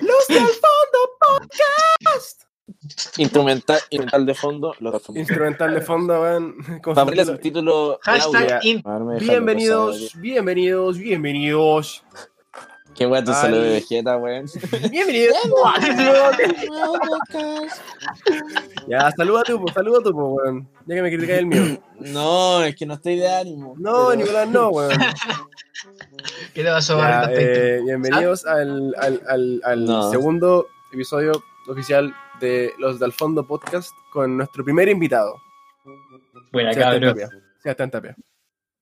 Los del fondo podcast. Instrumental, instrumental de fondo. Los Instrumental de fondo, audio. Hashtag in- Bienvenidos, bienvenidos, bienvenidos. Qué weón tu saludo de Vegeta, weón. Bienvenidos. ya, saluda tú, pues, saluda tú, pues, weón. Ya que me criticas el mío. No, es que no estoy de ánimo. No, Pero- Nicolás, no, weón. ¿Qué te pasó, Ya, eh, bienvenidos al, al, al, al No. segundo episodio oficial de los del fondo podcast con nuestro primer invitado. Buena, cabrón. Sebastián Tapia.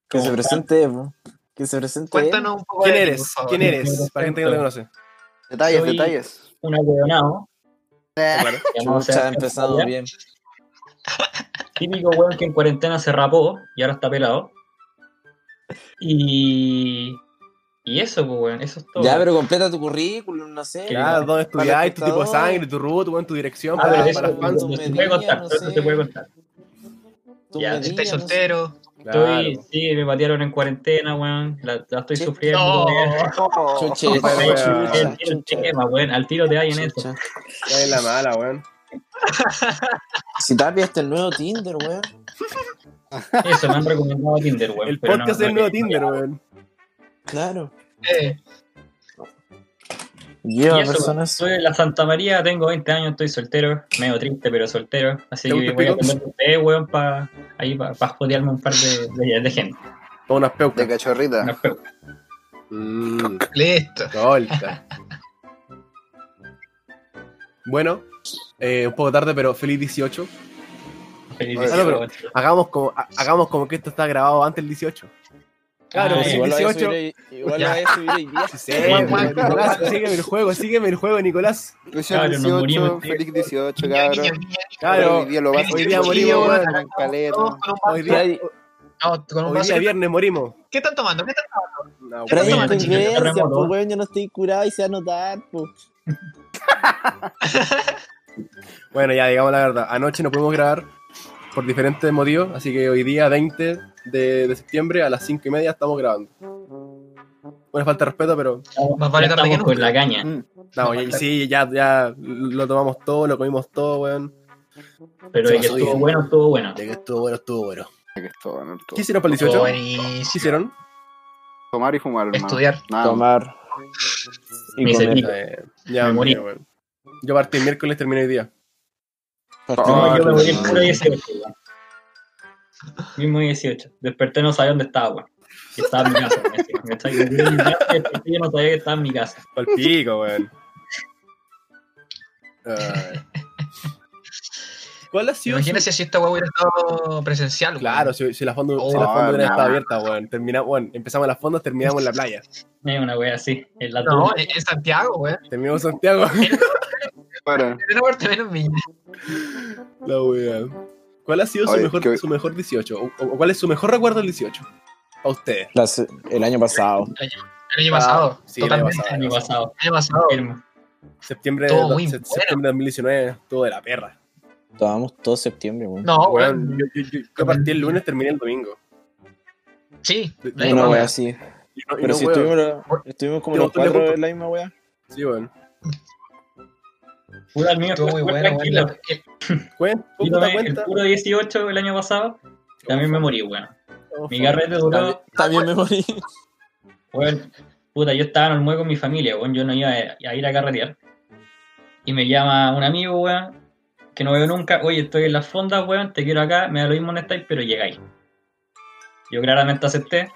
Que se presente, po. Que se presente. Cuéntanos un poco ¿Quién de ti, eres? favor. ¿Quién eres? Para gente que no te conoce. Detalles, Soy- detalles. Un ahueonado. Claro. llamado Chucha, ha empezado bien. Típico weón que en cuarentena se rapó y ahora está pelado. Y. Y eso, pues, weón, eso es todo. Ya, pero completa tu currículum, no sé. Claro, dónde estudiáis, tu tipo de sangre, tu root, weón, tu dirección Ah, para, pero para eso los fans. tu se puede contar, no sé. se puede contar. Tu Ya, medida, Si Estoy, sí, me patearon en cuarentena, weón. La, la estoy sufriendo. No. Chuche, El tema, weón. Al tiro te hay en eso. es la mala, weón. Si Tapia está el nuevo Tinder, weón. Eso me han recomendado Tinder, weón. El pero podcast no- nuevo Tinder, weón. Claro. Eh, Y eso, personas. soy de la Santa María, tengo 20 años, estoy soltero, medio triste, pero soltero. Así ¿Te que voy a tener ustedes, weón, para ahí para jodearme un par de, de, de gente. Con unas De peucas. cachorrita. Unas pe- Mmm, listo. Bueno, eh, un poco tarde, pero feliz 18. feliz Ah, día, no, pero- weón. Hagamos como, ha- hagamos como que esto está grabado antes del 18. Claro, Ah. Igual lo voy a 18. subir hoy- igual lo Ya. voy a subir hoy día. Sí, sí, Guau, guau, Nicolás, guau. sígueme el juego, sígueme el juego, Nicolás. Claro, nos 18, morimos, tío. feliz 18, Niño, cabrón. Claro, Hoy día lo vas hoy a día morimos, hoy día, No, con un hoy vaso. día viernes morimos. ¿Qué están tomando? ¿Qué están tomando? No, Pero terremoto. pues, weón. Yo no estoy curado y se va a notar, pues. Bueno, ya digamos la verdad. Anoche no pudimos grabar por diferentes motivos, así que hoy día 20 de, de septiembre a las 5 y media estamos grabando. Una falta de respeto, pero Más vale tarde que estamos con nunca. la caña. Mm. no, y- sí, ya, ya lo tomamos todo, lo comimos todo, weón. Pero de que estuvo bien. bueno, estuvo bueno. De que estuvo bueno, estuvo bueno. Que esto, bueno, esto. ¿Qué hicieron para el Estuvo 18? buenísimo. ¿Qué hicieron? Tomar y fumar, hermano. Estudiar. Nada. Tomar. Y Me comer. hice Eh, ya, Me morí. weón. Yo partí el miércoles, terminé hoy día. Partimos No, yo me morí el puro 18, weón. Mismo 18. Desperté, no sabía dónde estaba, weón. Que estaba en mi casa, Yo no sabía que estaba en mi casa. Pal pico, weón. ¿Cuál ha sido? su- Imagínate si esta hueá hubiera estado presencial. Claro, si, si la fondo, si Oh, la fondo hubiera no. estado abierta, weón. Termina, weón. Empezamos en las fondos, terminamos en la playa. Es una wea así. En la No, en en Santiago, weón. Terminamos en Santiago. Bueno, la wea. ¿Cuál ha sido su Oye, mejor, que- su mejor 18? O, o cuál es su mejor recuerdo del 18? A ustedes. Las- el año pasado. El año pasado. sí, el año totalmente. pasado. El año pasado. El año pasado. Firme. Septiembre, Todo de, muy se- bueno. septiembre de 2019, todo de la perra. Tomamos todo septiembre, weón. No, Weón, weón. yo, yo, yo- yo partí el lunes, terminé el domingo. Sí. De- la Una misma wea wea. así. Y no- y Pero no, si weón. estuvimos, estuvimos como los de cuatro en la misma wea. Sí, weón. Puta, el mío Estuvo fue muy bueno, tranquilo. Yo tomé el puro 18 el año pasado. También me morí, weón. Mi carrete duró. también me morí. Weón, puta, yo estaba en el muevo con mi familia, weón. Yo no iba a, ir a carretear. Y me llama un amigo, weón, que no veo nunca. Oye, estoy en las fondas, weón, te quiero acá. Me da lo mismo en estáis, pero llegáis. Yo claramente acepté.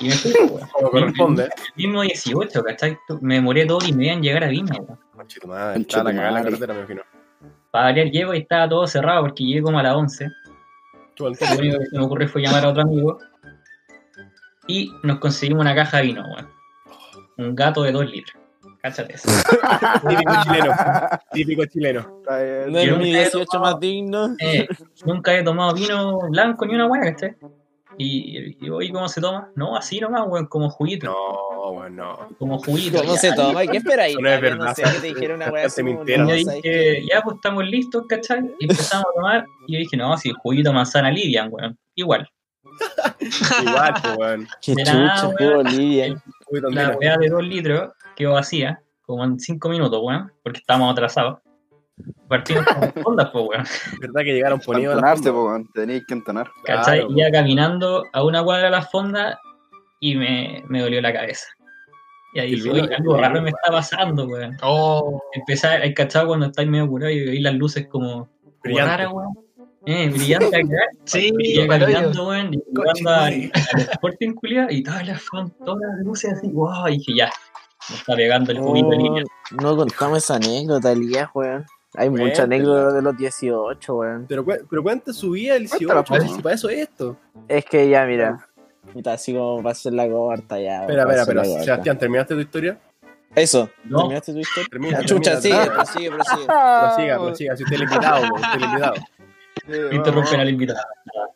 Y me fui, weón. Como corresponde. El mismo 18, ¿cachai? Me demoré todo y me iban a llegar a Viña, weón. Conchito madre, estaba la cagada en la carretera, me imagino. Para variar llego y estaba todo cerrado porque llegué como a las 11. Chupa el Lo único que se me ocurrió fue llamar a otro amigo. Y nos conseguimos una caja de vino, weón. Un gato de 2 litros. Cáchate eso. Típico chileno. Típico chileno. No es mi nunca he 18 más digno. Eh, nunca he tomado vino blanco ni una hueá, ¿cachai? Y, y hoy, ¿cómo se toma? No, así nomás, weón, como juguito. No, weón, no. Como juguito. ¿Cómo ya. se toma? ¿Qué esperáis? No es verdad, No sé, que te una así. Y yo no, ¿sabes dije, ya pues estamos listos, ¿cachai? Y empezamos a tomar. Y yo dije, no, si juguito manzana livian, weón. Igual. Igual, pues, weón. Qué De nada, chucha, weón. poquito La weá de 2 litros quedó vacía, como en 5 minutos, weón, porque estábamos atrasados. Partimos con las fondas, pues, weón. ¿Verdad que llegaron ponidos a la entonarse, fonda? po, weón. Tenéis que entonar. ¿Cachai? Claro, Iba caminando a una cuadra de las fondas y me, me dolió la cabeza. Y ahí dije, oye, algo raro me está pasando, weón. Oh, Empecé a, el cachado cuando estáis medio curado y veis las luces como, Brillante. raras, weón. Eh, brillante acá. sí, Y caminando, weón, y jugando al, al Sporting culiao, y todas las, todas las luces así, wow, y dije, ya, me está pegando el juguito de. Oh, no contamos esa anécdota, Elías, weón. Hay mucha Cuéntala. anécdota de los 18, weón. Pero, pero cuenta su vida el Cuéntala, 18, pues. si para eso es esto. Es que ya, mira. Puta, así como para hacer la corta ya. Espera, para espera, corta. Sebastián, ¿terminaste tu historia? Eso, No. ¿terminaste tu historia? Termina, chucha, termina, sigue, prosigue, prosigue. Prosiga, prosiga, si usted es el invitado, usted el invitado. Interrumpen al invitado.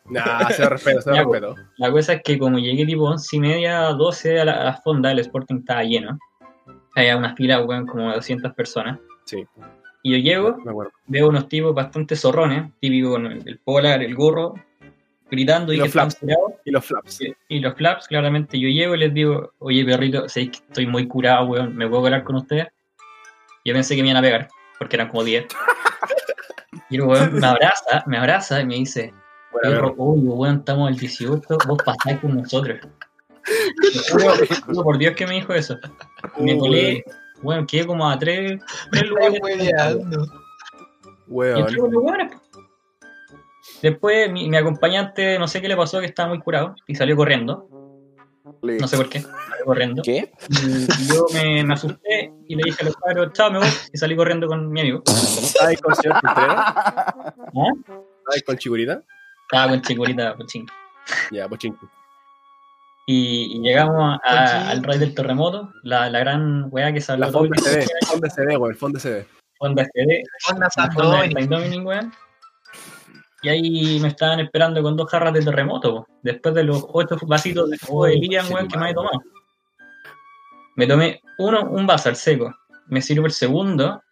Nah, se lo respeto, se lo respeto. La cosa es que como llegué tipo 11 y media, 12 a la, a la fonda, el Sporting estaba lleno. Había una fila, weón, como de 200 personas. Sí, Y yo llego, me veo unos tipos bastante zorrones, típico con el, polar, el gorro, gritando y, Y los flaps. Y los flaps. Y- Y los flaps, claramente, yo llego y les digo, oye, perrito, sé que estoy muy curado, weón, ¿me puedo colar con ustedes? Yo pensé que me iban a pegar, porque eran como 10. Y el weón me abraza, me abraza y me dice, perro, oye, weón, estamos el 18, vos pasáis con nosotros. Por Dios que me dijo eso. Me colé, weón, quedé como a tres, tres lugares. Hueveando. Y entré Weón. con los weones, po. Después mi, mi acompañante, no sé qué le pasó, que estaba muy curado y salió corriendo. No sé por qué, salió corriendo. ¿Qué? Y yo me, me asusté y le dije a los padres, chao, me voy. Y salí corriendo con mi amigo. ¿Estabas con el señor Contreras? ¿Ah? ¿Estabas con Chigurita? Estaba con chicorita, con ching. Ya, pues chingo. Y, y llegamos a- al rey del terremoto, la, la gran weá que salió La todo fonda se fondo se ve, weón, el fondo se ve. Fonda la fonda Sandoni. Saint Dominic, weón. Y ahí me estaban esperando con dos jarras de terremoto, po. después de los ocho vasitos de jugo de Lilian, weón, que me había tomado. Me tomé uno, un vaso al seco, me sirvo el segundo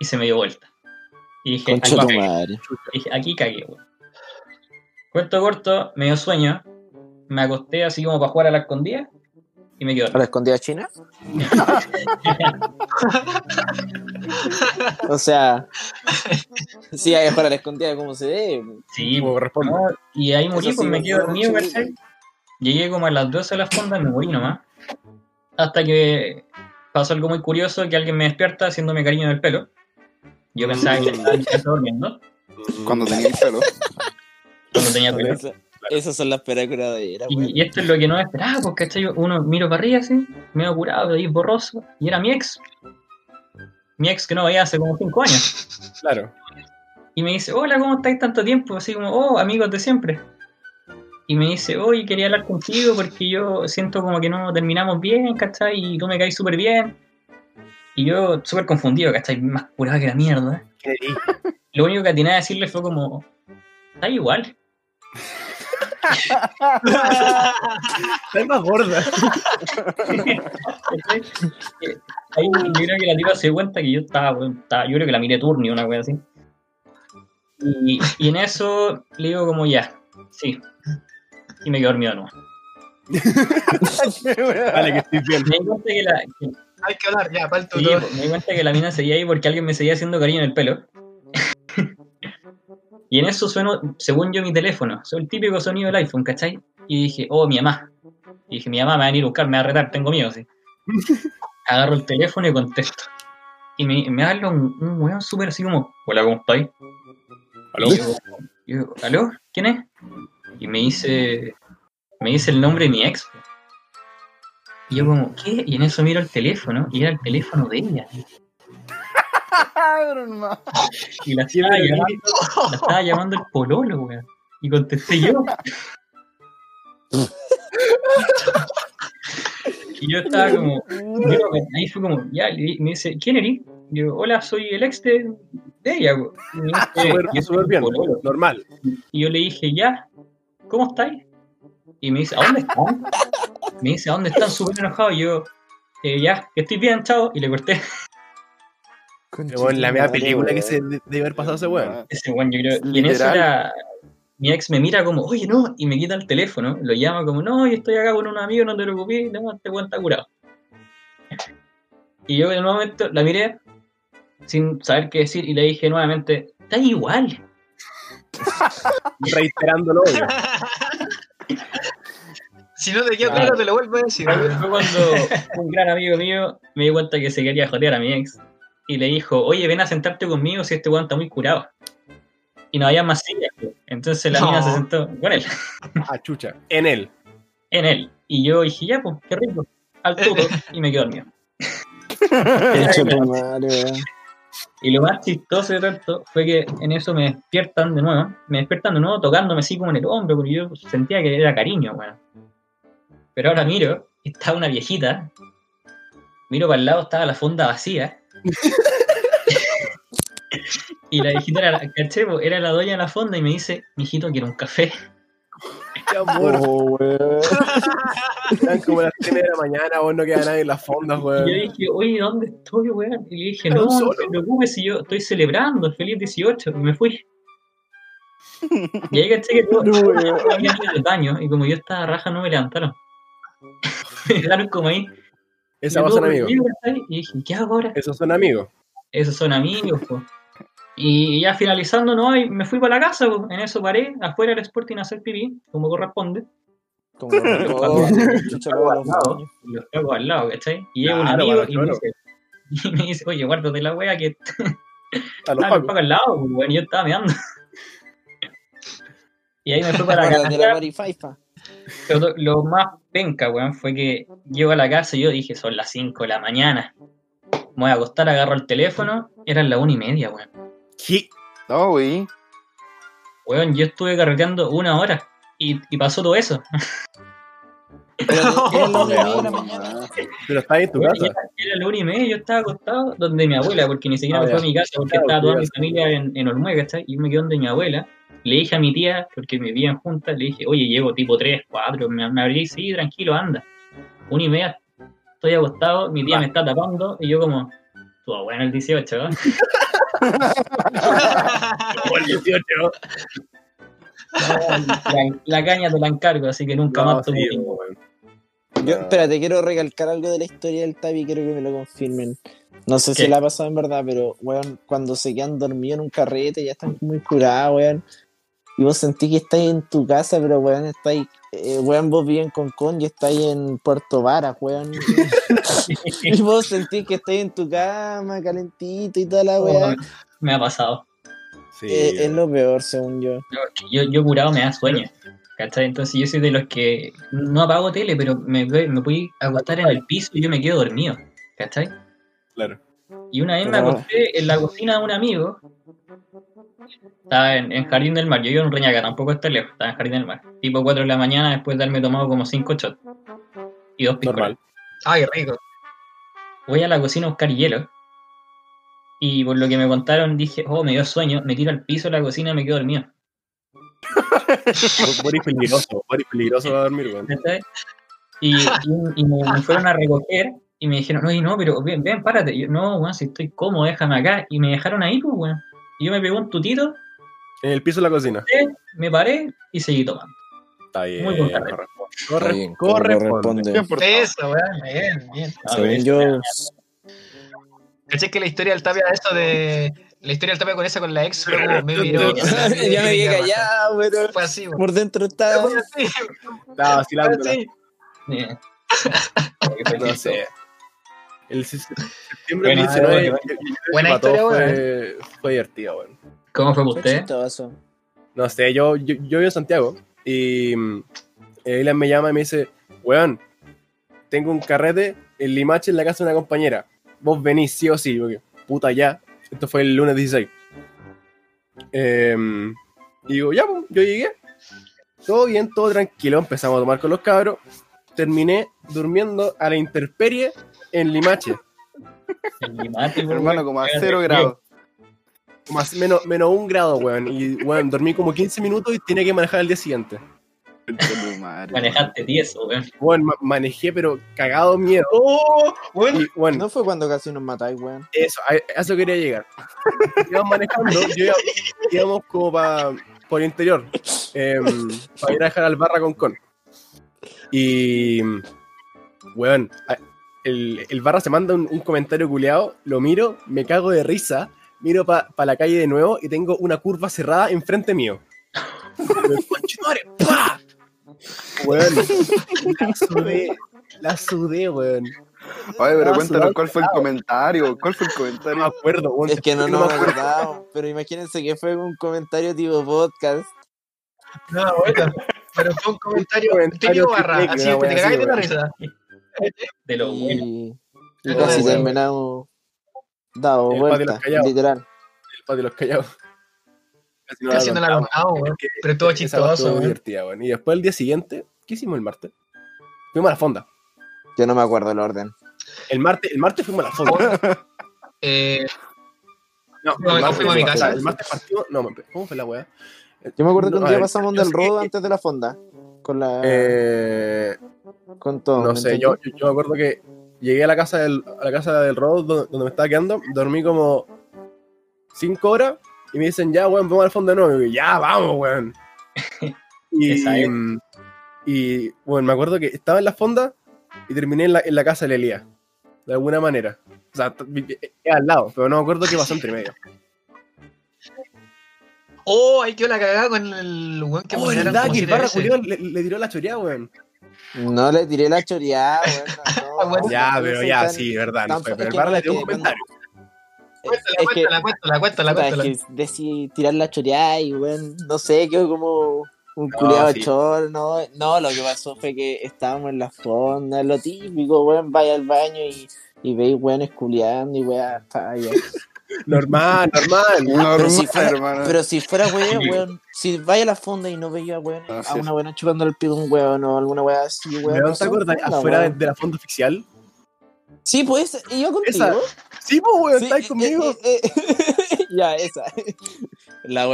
y se me dio vuelta. Y dije, Concha aquí cagué, weón. Cuento corto, me dio sueño, me acosté así como para jugar a la escondida y me quedé ¿A la escondida china? O sea, sí, hay para la escondida como se ve. Sí, Como corresponde. no, y ahí morí, pues sí, me quedé no, dormido. Llegué como a las 12 de la fonda y me morí nomás. Hasta que pasó algo muy curioso, que alguien me despierta haciéndome cariño en el pelo. Yo pensaba que estaba estaba durmiendo, Cuando tenía el pelo. cuando tenía pelo. Esa- Esas son las peras curaderas, weón. Y, y esto es lo que no esperaba, pues, ¿cachai? Uno miro para arriba así, medio curado, ahí borroso, y era mi ex. Mi ex que no veía hace como 5 años. Claro. Y me dice, hola, ¿cómo estáis tanto tiempo? Así como, oh, amigos de siempre. Y me dice, oye, quería hablar contigo porque yo siento como que no terminamos bien, ¿cachai? Y tú me caes súper bien. Y yo súper confundido, ¿cachai? Más curado que la mierda. Lo único que atiné a decirle fue como, está igual. Estás más gorda. Ahí yo creo que la tipa se dio cuenta que yo estaba, yo creo que la miré turni una wea así. Y, y en eso le digo como ya, sí. Y me quedo dormido nuevo. Vale, que estoy bien. Me di cuenta que la, que- Hay que hablar, ya, sí, me di cuenta que la mina seguía ahí porque alguien me seguía haciendo cariño en el pelo. Y en eso sueno, según yo, mi teléfono. Soy el típico sonido del iPhone, ¿cachai? Y dije, oh, mi mamá. Y dije, mi mamá me va a venir a buscar, me va a retar, tengo miedo, sí. Agarro el teléfono y contesto. Y me, me habla un, un weón súper así como, hola, ¿cómo estáis? ¿Aló? Y yo, yo, ¿aló? ¿Quién es? Y me dice, me dice el nombre de mi ex. Y yo como, ¿qué? Y en eso miro el teléfono y era el teléfono de ella. Y la estaba llamando, la estaba llamando el pololo, weón. Y contesté yo. y yo estaba como, yo, ahí fue como, ya, y me dice, ¿quién eres? Y yo, hola, soy el ex de, de ella, weón. Y dice, Súper "Yo soy súper tu bien. pololo". Normal. Y yo le dije, ya, ¿cómo estáis? Y me dice, ¿a dónde están? Me dice, ¿a dónde están? Súper enojado. Y yo, "Eh, ya, que estoy bien, chao. Y le corté. Bueno, la media película que se de- debe haber pasado ese weón. Ese weón, yo creo. Y en eso era. mi ex me mira como, oye, no, y me quita el teléfono, lo llama como, no, yo estoy acá con un amigo, no te preocupes, no, este weón está curado. Y yo en un momento la miré sin saber qué decir y le dije nuevamente, está igual. Reiterando lo obvio. Si no te quedó Claro. claro, te lo vuelvo a decir. Fue cuando un gran amigo mío me di cuenta que se quería jotear a mi ex y le dijo, oye, ven a sentarte conmigo si este weón está muy curado. Y no había más sillas. Entonces la No. mina se sentó con él, Ah, chucha. En él. en él. Y yo dije, ya, pues, qué rico. Al tuto. Y me quedo dormido. Y lo más chistoso de todo esto fue que en eso me despiertan de nuevo, me despiertan de nuevo tocándome así como en el hombro, porque yo sentía que era cariño, weón. Pero ahora miro, está una viejita, miro para el lado, estaba la fonda vacía. Y la viejita era, la- ¿caché, era la dueña de la fonda y me dice, mijito, quiero un café. Qué amor. Oh, weón. Están como las 3 de la mañana, vos no queda nadie en las fondas, Y yo weón. dije, oye, ¿dónde estoy, weón? Y le dije, no, no solo. te preocupes si yo estoy celebrando, feliz 18, y me fui. Y ahí caché que todo, No, weón. baño, y como yo estaba raja, no me levantaron. me dejaron como ahí. Y dije, ¿qué hago ahora? Esos son amigos. Esos son amigos, po. Y ya finalizando, no, y me fui para la casa, po. en eso paré, afuera del Sporting a hacer pipí, como corresponde. Como los pegos al lado, ¿cachai? Y llega un amigo y me, dice, y me dice, oye, guárdate la wea que A los estaba el pacos. Paco al lado, pues, weón, y yo estaba meando. y ahí me fui para la casa. lo más penca, weón, fue que llego a la casa y yo dije, son las 5 de la mañana. Me voy a acostar, agarro el teléfono, eran las una y media, weón. ¿Qué? No, güey. Weón, yo estuve carreteando una hora y, y pasó todo eso. Pero era la una y media de la mañana. Pero está ahí en tu casa. Era, era la una y media, yo estaba acostado donde mi abuela, porque ni siquiera Ah, me fue a mi casa, porque Claro, estaba toda mi familia en, en Olmué, ¿cachai? Y yo me quedé donde mi abuela. Le dije a mi tía, porque me vivían juntas, le dije, oye, llego tipo 3, 4, me, me abrí, sí, tranquilo, anda. Una y media, estoy acostado, mi tía me está tapando, y yo como, tu abuela en el 18, ¿no? El 18. la, la caña te la encargo, así que nunca No, más tomo sí, weón. Yo, espérate, quiero recalcar algo de la historia del Tavi, quiero que me lo confirmen. No sé ¿Qué? si la ha pasado en verdad, pero, weón, cuando se quedan dormidos en un carrete, ya están muy curados, weón. Y vos sentís que estáis en tu casa, pero, weón, estáis, eh, weón, vos viven con Con y estáis en Puerto Varas, weón. y vos sentís que estáis en tu cama, calentito y toda la weón. Me ha pasado. Sí. Eh, es lo peor, según yo. Yo, yo curado me da sueño. ¿Cachai? Entonces yo soy de los que no apago tele, pero me, me voy a acostar en el piso y yo me quedo dormido. ¿Cachai? Claro. Y una vez me acosté en la cocina de un amigo. Estaba en, en Jardín del Mar. Yo vivo en Reñaca, tampoco está lejos. Estaba en Jardín del Mar. Tipo 4 de la mañana después de haberme tomado como 5 shots. Y dos piscolas. Normal. Ay, rico. Voy a la cocina a buscar hielo. Y por lo que me contaron dije, oh, me dio sueño. Me tiro al piso de la cocina y me quedo dormido. Eres peligroso. Eres peligroso para dormir, weón. Y, y- y me, me fueron a recoger y me dijeron, oye, no, pero ven, ven, párate. Y yo, no, weón, si estoy cómodo, déjame acá. Y me dejaron ahí, pues, weón. Y yo me pegué un tutito, En el piso de la cocina. me paré y seguí tomando. Está bien. Muy Corre, bien, como corresponde. Eso, weón. Bien, bien. A Según ver, yo, ¿Caché que la historia del Tapia, eso de. La historia del Tapia con esa con la ex fue como me miró. ya me quedé callado, pero Fue así, weón. por dentro estaba. Estaba vacilando. eh, No sé. El se- septiembre del Buena 19 historia, yo- yo creo que Buena historia, fue, fue divertido, weón. ¿Cómo fue usted? No sé, yo, yo, yo vivo en Santiago y mm, Elian me llama y me dice, weón, tengo un carrete en Limache en la casa de una compañera. Vos venís sí o sí, porque puta ya. Esto fue el lunes 16. Em, y digo, ya, pues, yo llegué. Todo bien, todo tranquilo. Empezamos a tomar con los cabros. Terminé durmiendo a la intemperie en Limache. El limate, pues, Hermano, como a cero grados. Más, menos, menos un grado, weón. Y, weón, dormí como 15 minutos y tenía que manejar al día siguiente. Madre. Manejaste tieso, weón. Bueno, ma- manejé, pero cagado miedo. ¡Oh! Bueno, Y bueno, No fue cuando casi nos matáis, weón. eso, a, a eso quería llegar. Íbamos manejando, yo iba- íbamos como para por interior em, para ir a dejar al barra con con. Y, weón, a- el, el barra se manda un, un comentario culeado, lo miro, me cago de risa, miro para la calle de nuevo y tengo una curva cerrada enfrente mío. Pero, "Conchetumare, ¡pa!". Weón, la sudé, la sudé, weón. Oye, pero Ah, cuéntanos cuál fue el comentario. ¿Cuál fue el No me comentario? acuerdo, weón. Es que no que me acuerdo. pero imagínense que fue un comentario tipo podcast. No, bueno, pero fue un comentario, Comentario típico barra, así te así, de la risa. De lo bueno. Y, casi bueno. terminamos dado El vuelta, callados. literal. El patio de los callados. Casi Casi no la contamos. Pero estuvo chistoso, estuvo. Y después el día siguiente, ¿qué hicimos el martes? Fuimos a la fonda. Yo no me acuerdo el orden. El martes, el martes fuimos a la fonda. Eh, No, el martes, fuimos a mi casa. El martes partimos. No, ¿cómo fue la weá? Yo me acuerdo que No, un día pasamos del rodo antes de la fonda. Con la. Eh, con todo. no ¿me sé, yo, yo, yo me acuerdo que llegué a la casa del, a la casa del Rodo donde, donde me estaba quedando, dormí como 5 horas y me dicen, ya, weón, vamos al fondo de nuevo. Y yo, ya, vamos, weón. y, y, bueno, me acuerdo que estaba en la fonda y terminé en la, en la casa de Elías, de alguna manera. O sea, era al lado, pero no me acuerdo qué pasó entre medio. oh, ahí quedó la cagada con el weón que Oh, verdad que el barra. Julián le, le tiró la choreada, weón. No le tiré la choreada, weón. No, bueno. Ya, pero ya, tan- sí, verdad. No fue, pero el no, le es dio un comentario. Cuéntala, cuéntala, cuéntala, cuéntala, decidí tirar la choreada y, weón, no sé, quedó como un No, culiado sí. chor, no, no, lo que pasó fue que estábamos en la fonda, lo típico, weón, vaya al baño y, y veis weones culiando y weón, hasta allá. Normal, normal. Normal, Pero si fuera, hermano. pero si fuera weón, weón, si vaya a la fonda y no veía weón, Así a una weona chupando el pie de un weón o alguna weá así, weón. ¿Pero no te acuerdas? Afuera de, weón. de la fonda oficial. Sí, pues, y yo contigo. Esa, Sí, pues, weón, Sí, estáis eh, conmigo. eh, eh, ya, esa. La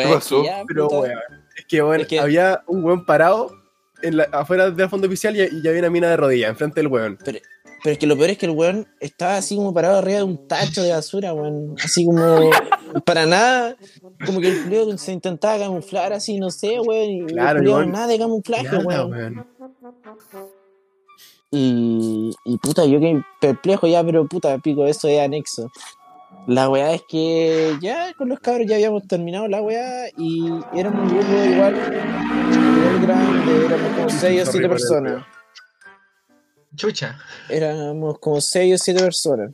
ya, Pero, weón, es que, weón, Es que- había un weón parado en la, afuera de la fonda oficial y, y ya había una mina de rodillas enfrente del weón. Pero es que lo peor es que el weón estaba así como parado arriba de un tacho de basura, weón. Así como para nada. Como que el culiao se intentaba camuflar así, no sé, weón. Y Claro, el nada de camuflaje, weón. weón. Y, y puta, yo que perplejo ya, pero puta, pico, eso es anexo. La weá es que ya con los cabros ya habíamos terminado la weá y éramos un grupo igual, igual grande, éramos como 6 o 7 Sorry por el personas. Chucha. éramos como 6 o 7 personas.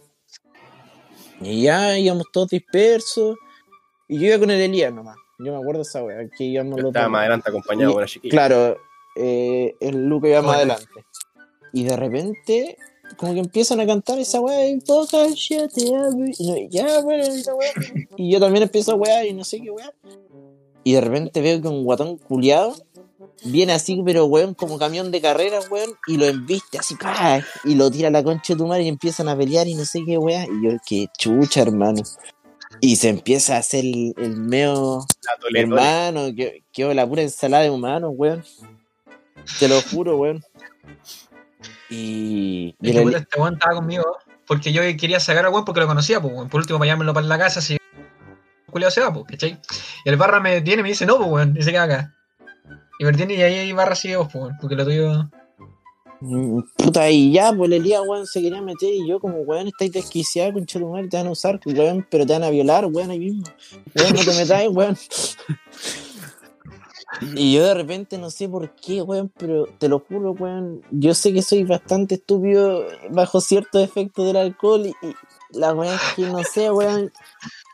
Y ya íbamos todos dispersos. Y yo iba con el Elías nomás. Yo me acuerdo de esa wea, que íbamos los Estaba dos. más adelante acompañado Y- por una chiquilla. Claro, eh, el Luca iba más adelante. Y de repente, como que empiezan a cantar esa wea y toca ya te amo", y no- ya, bueno, esa wea. Y yo también empiezo a wear y no sé qué wea. Y de repente veo que un guatón culiado viene así, pero weón, como camión de carreras, weón, y lo embiste así, ¡pah! y lo tira a la concha de tu madre y empiezan a pelear y no sé qué wea. Y yo, qué chucha, hermano. Y se empieza a hacer el, el meo tole. Hermano, que quedó la pura ensalada de humanos, weón. Te lo juro, weón. Y, y que el- este weón estaba conmigo porque yo quería sacar al weón porque lo conocía, pues, weón. Por último, para llevármelo para la casa, si el culiao se va, pues, ¿cachai? Y el barra me detiene y me dice, no, pues, weón, y se queda acá. Y detiene y ahí hay barra sigue vos, weón, porque lo tuyo. Mm, Puta, y ya, pues el Elías, weón, se quería meter y yo como, weón, estáis desquiciado, con tu madre, te van a usar, weón, pero te van a violar, weón, ahí mismo. Weón, no te metáis, weón. Y yo de repente no sé por qué, weón, pero te lo juro, weón, yo sé que soy bastante estúpido bajo ciertos efectos del alcohol y, y la weón es que no sé, weón,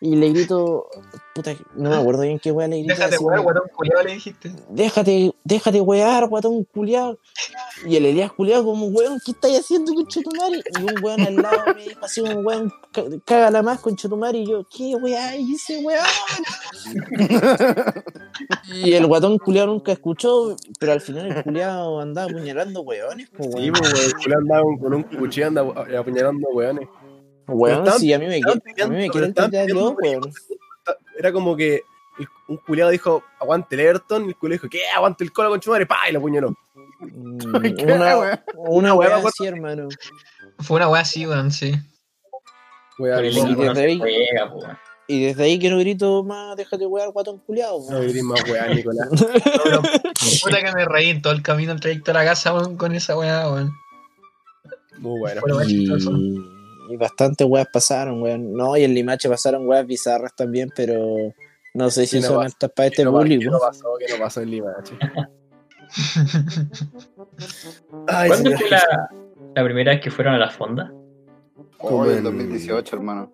y le grito, puta, no me acuerdo bien qué weón le grito. Déjate, guatón culiao, le dijiste. déjate, déjate wear, guatón culiado. Y el Elías culiado como, weón, ¿qué estáis haciendo, conchetumare? Y un weón al lado me dijo así como, weón, cá- cágala más, conchetumare. Y yo, ¿qué weá hice, weón? y el guatón culiado nunca escuchó, pero al final el culiado andaba apuñalando weones, pues, Sí, weón. pues, weón. el culo andaba con, con un cuchillo anda eh, apuñalando weones. Weón, sí, a mí me, a mí me pidiendo- quieren de weón. Era como que el- un culiado dijo, aguante el Everton, y el culiado dijo, ¿qué? Aguante el cola con madre, pa, y lo apuñaló. Mm, ¿Qué, Una, weón? una weón. así, hermano. Fue una weá así, weón, sí. Equipo no desde ahí- juega, y desde ahí que no grito más, déjate wear, guatón culiado. No gritís más weá, Nicolás. Puta que me reí en todo el camino, el trayecto a la casa, weón, con esa weá, weón. Muy bueno. Y, y bastantes weas pasaron, weón. No, y en Limache pasaron weas bizarras también, pero no sé si ¿Qué no son altas para este ¿Qué no, qué no pasó? ¿Qué no pasó en Lima, che? Ay, ¿Cuándo fue la, la primera vez que fueron a la fonda? Oh, en- en 2018, hermano.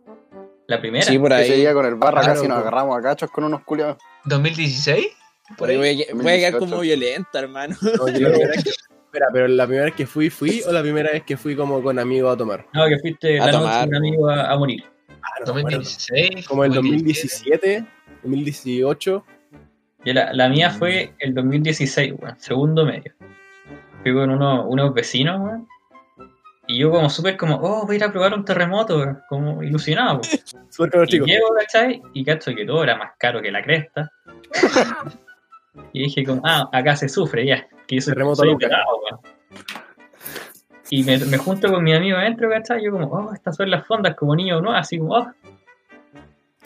¿La primera? Sí, por Ese ahí. día con el barra Claro, casi nos agarramos a cachos con unos culiados. ¿2016? Por Voy a, ahí. voy a quedar 2018. como violenta, hermano. No, yo Espera, pero la primera vez que fui, ¿fui o la primera vez que fui como con amigos a tomar? No, que fuiste A la noche tomar. de un amigo a, a morir. Ah, no me acuerdo. 2016. Como el 2017. 2017, 2018. Y la, la mía fue el 2016, weón, segundo medio. Fui con uno- unos vecinos, weón. Y yo como súper como, oh, voy a ir a probar un terremoto, weón, como ilusionado. weón. Súper cabrón, Y llego, ¿cachai? Y cacho que todo era más caro que la cresta. y dije como, ah, acá se sufre ya. Que yo soy, soy pelado. Y me, me junto con mi amigo adentro, ¿cachai? Yo como, oh, estas son las fondas como niño, ¿no? Así como, oh.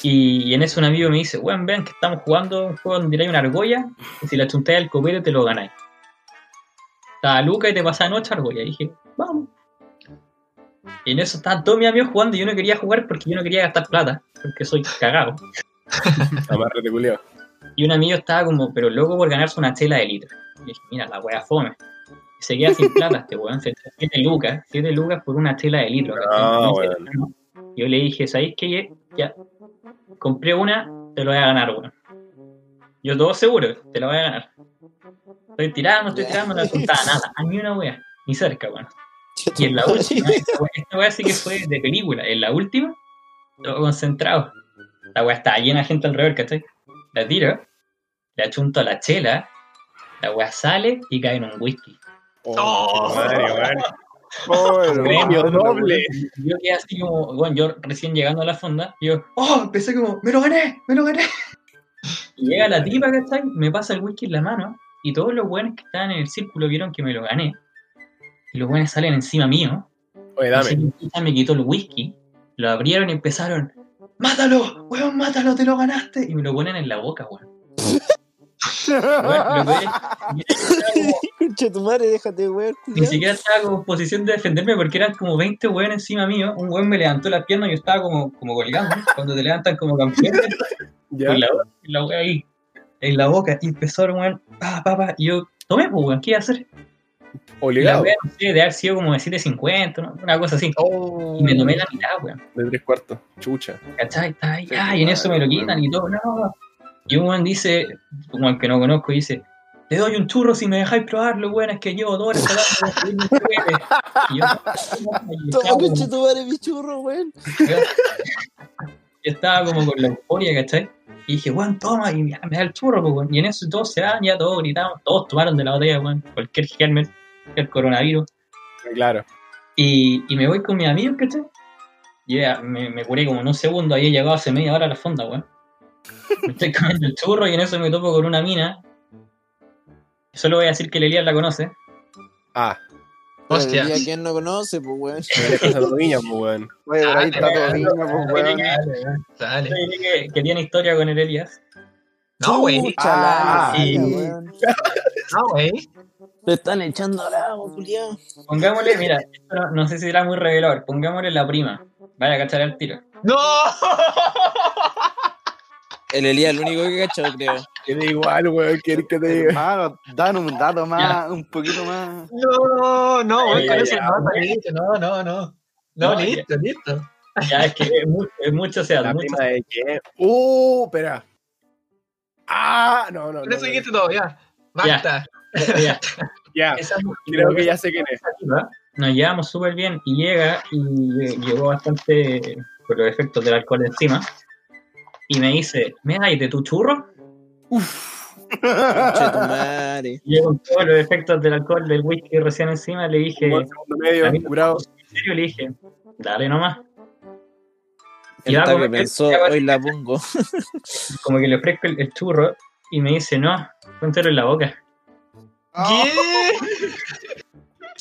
Y, y en eso un amigo me dice, weón, vean que estamos jugando un juego donde hay una argolla y si la chuntáis al copete te lo ganáis. Estaba Luca y te pasaban ocho argollas. Y dije, vamos. Y en eso estaban todos mis amigos jugando y yo no quería jugar porque yo no quería gastar plata, porque soy cagado. Y un amigo estaba como, pero loco por ganarse una chela de litro. Y dije, mira, la wea fome. Y se queda sin plata este weón, se echó 7 lucas, 7 lucas por una chela de litro. no. Yo le dije, ¿sabéis qué? Ya, compré una, te lo voy a ganar, weón. Yo todo seguro, te lo voy a ganar. Estoy tirando, estoy tirando, no me contaba nada, a ni una wea, ni cerca, weón. Y en la última, esta weá sí que fue de película. En la última, todo concentrado. La weá estaba llena de gente alrededor, ¿cachai? La tiro, le achunto a la chela, la weá sale y cae en un whisky. Oh, Madre, weón. Oh, hermano. Premio doble. Yo quedé así como, bueno, yo recién llegando a la fonda, y yo, oh, empecé como, me lo gané, me lo gané. Y llega la tipa, ¿cachai? Me pasa el whisky en la mano, y todos los buenos que estaban en el círculo vieron que me lo gané. Y los buenos salen encima mío, Oye, Así dame. que ella me quitó el whisky, lo abrieron y empezaron, ¡mátalo! ¡Weón, mátalo! ¡Te lo ganaste! Y me lo ponen en la boca, weón. Weón, Concha tu madre, déjate wear, Ni siquiera estaba como en posición de defenderme porque eran como 20 weones encima mío. Un weón me levantó la pierna y yo estaba como, como colgando. Cuando te levantan como campeón, Ya. con la, con la ahí, en la boca. Y empezó weón, pa, pa, pa. Y yo, tomé, pues, weón, ¿qué iba a hacer? La Obligado. wea, no sé, de haber sido como de 7.50, ¿no? una cosa así. oh. Y me tomé la mitad, weón. De tres cuartos. Chucha. ¿Cachai? Está ahí, ah, y en eso me lo quitan y todo, no. Y un weón dice, un weón que no conozco, dice, te doy un churro si me dejáis probarlo, weón, es que llevo dos horas tratando de subirme un juguete". Y yo, y Toma, como, tu madre, mi churro, weón. yo estaba como con la euforia, ¿cachai? Y dije, weón, toma, y me da el churro, weón. Y en eso todos se dan, ya todos gritamos, todos tomaron de la botella, weón, cualquier germen, el coronavirus. Claro. Y, y me voy con mis amigos, ¿cachai? Y ya me, me curé como en un segundo, había llegado hace media hora a la fonda, weón. Me estoy comiendo el churro y en eso me topo con una mina. Solo voy a decir que el Elías la conoce. Ah, Hostias. ¿Y a quién no conoce, pues weón? me le pasa a tu niña, pues, weón. Oye, ahí está niño, pues, weón. Dale. Yo que, que tiene historia con el Elías. No, güey. Ah, sí. No, güey. Te están echando al agua, culiao. Pongámosle, mira, esto no, no sé si será muy revelador. Pongámosle la prima. Vaya a cachar el tiro. ¡No! El Elías, el único que cachó, creo. Que da igual, weón. ¿Quieres que te diga? Hermano, dan un dato más, un poquito más. No, no, güey, con Ya, eso ya, no, no, no, no. No, No, listo, listo. Ya, es que es mucho, es mucho, o sea, ¿La mucho. prima de quién? ¡Uh! Espera. ¡Ah! No, no, no. eso no. dijiste todo, ya. Basta. Ya, Ya, esa- creo que ya sé quién es. nos llevamos súper bien y llega y lle- llegó bastante con los efectos del alcohol encima y me dice, ¿me dais de tu churro? Madre. Y yo con todos los efectos del alcohol del whisky recién encima le dije, medio, a mí- curado. en serio le dije, dale nomás. Y va que pensó, hoy la pongo. como que le ofrezco el, el churro y me dice, no, póntelo en la boca. ¿Qué?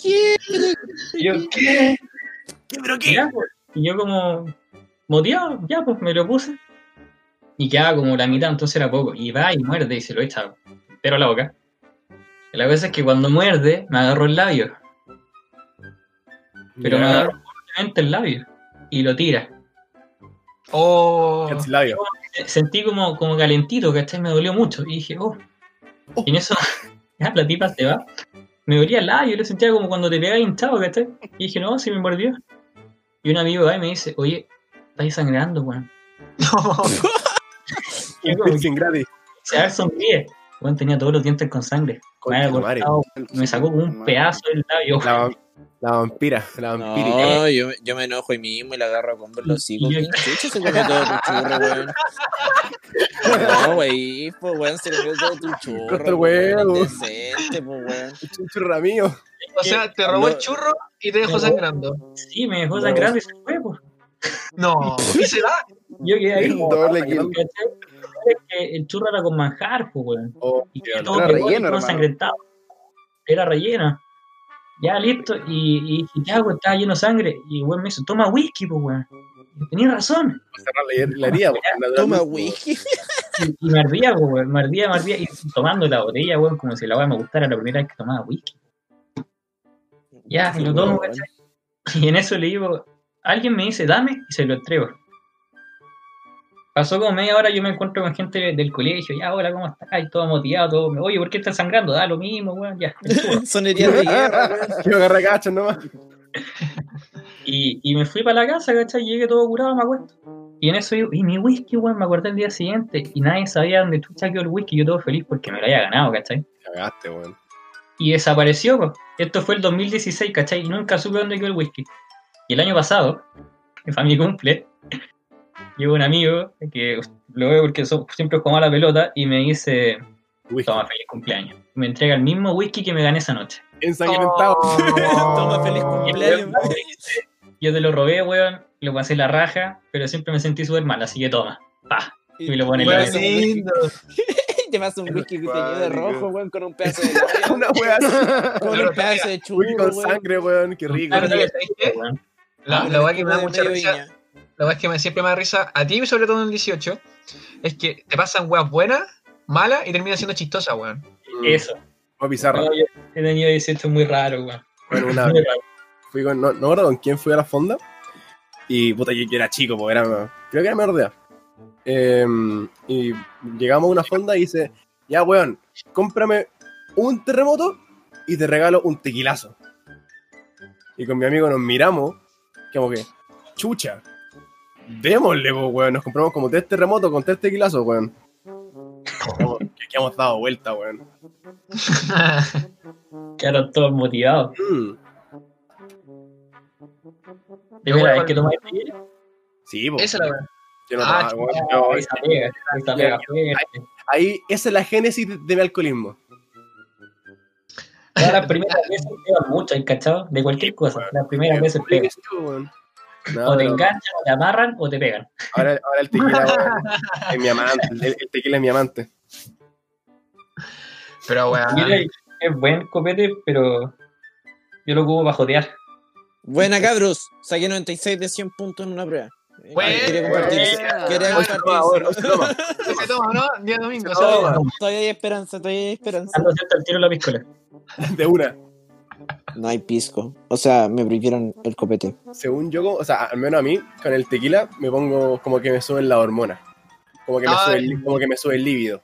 ¿Qué? Y yo, ¿qué? ¿Qué, pero Ya, pues. Y yo como motivado, ya pues me lo puse. y quedaba como la mitad, entonces era poco. Y va y muerde y se lo echa, pero a la boca. Y la cosa es que cuando muerde, me agarró el labio, pero me agarró fuertemente el labio y lo tira. Oh, Cancelabio. Sentí como, como calentito, ¿cachai? Me dolió mucho. Y dije, oh. Y en eso, ya la tipa se va. Me dolía el labio, lo sentía como cuando te pegas hinchado, ¿cachai? Y dije, no, si me mordió. Y un amigo va y me dice, oye, estáis sangrando, weón. no. Y como piercing gratis. se ver sonríe. Weón, tenía todos los dientes con sangre. Me, tu madre. cortado, me sacó como un pedazo del labio. La, la vampira, la vampírica. No, yo, yo me enojo y mismo y la agarro con los ¿Quién chucha se come todo tu churro, weón? No, wey, pues weón, se comió todo tu churro. Weón, huevo. Indecente, pues weón. Un churra mío. O sea, te robó el churro y te dejó sangrando. Sí, me dejó sangrando y se fue, pues. No, y se va. Yo quedé ahí. El churro era con manjar, pues, weón. Oh, Y todo Era quedó relleno, todo ensangrentado. Era relleno. Ya listo. Y, y weón, estaba lleno de sangre. Y weón me dice, toma whisky, pues, weón. Y Tenía razón. cerrar la, la herida, Toma whisky. Y, y me ardía, pues, weón. Me ardía, me ardía. Y tomando la botella, weón, como si la weón me gustara la primera vez que tomaba whisky. Ya, y lo tomo. Y en eso le digo, alguien me dice, dame, y se lo entrego. Pasó como media hora, yo me encuentro con gente del colegio, ya, hola, ¿cómo estás? Y todo motivado, todo, oye, ¿por qué estás sangrando? Da lo mismo, weón, ya. Son heridas de guerra, weón. Yo agarré cachos nomás. Y, y me fui para la casa, ¿cachai? Llegué todo curado, me acuerdo. Y en eso digo, y mi whisky, weón, me acordé el día siguiente. Y nadie sabía dónde chucha quedó el whisky. Yo todo feliz porque me lo había ganado, ¿cachai? Cagaste, weón. Y desapareció, po. Esto fue el 2016, ¿cachai? Y nunca supe dónde quedó el whisky. Y el año pasado, que fue mi cumple, llegó un amigo que lo veo porque so- siempre jugaba a la pelota y me dice, Whisky. toma, feliz cumpleaños. Y me entrega el mismo whisky que me gané esa noche. Ensangrentado. Toma, feliz cumpleaños. Yo te lo robé, weón, lo pasé la raja, pero siempre me sentí súper mal, así que toma, pa. Y me lo pone en la. Te pasa un whisky que te llena de rojo, weón, con un pedazo de labio, Una wea así. con un pedazo de churro, con sangre, weón. Qué rico. Claro, ¿sabes qué? Weón. La, Ah, la weá que me da mucha risa, la weá que me, siempre me da risa, a ti y sobre todo en el 18, es que te pasan weas buenas, malas y terminan siendo chistosas, weón. Mm, Eso. Fue pizarra. No, yo he tenido 18 muy raro, weón. Bueno, una vez fui con, no, no me acuerdo con quién fui a la fonda. Y puta, yo, yo era chico, pues era, creo que era menor de edad. Eh, y llegamos a una fonda y dice, ya weón, cómprame un terremoto y te regalo un tequilazo. Y con mi amigo nos miramos, como que, chucha, démosle, pues, weón. Nos compramos como tres terremotos con tres tequilazos, weón. Como que, que hemos dado vuelta, weón. Quedaron todos motivados. Mm, ¿De verdad es que tomáis tequila? sí, pues. Esa es la weá. Yo no Ah, tomaba, weón, Esa pega, esa pega ahí, esa es la génesis de, de mi alcoholismo. Las primeras veces pegan mucho, ¿hay cachado? De cualquier cosa. Las primeras veces pegan. No, O te no, enganchan, o te amarran, o te pegan. ahora, ahora el tequila es mi amante. El, el tequila es mi amante. Pero weón. Tequila es buen copete, pero yo lo ocupo para jotear. Buena, cabros. Saqué 96 de 100 puntos en una prueba. Eh, Buena. Quería compartir eso. Buena. Quería Hoy se toma, compartir se toma. ¿no? Día domingo, No. Todavía hay esperanza, todavía hay esperanza. Ando el tiro en la piscola. De una. No hay pisco. O sea, me prohibieron el copete. Según yo, o sea, al menos a mí, con el tequila me pongo como que me suben la hormona. Como que me, sube el, como que me sube el líbido.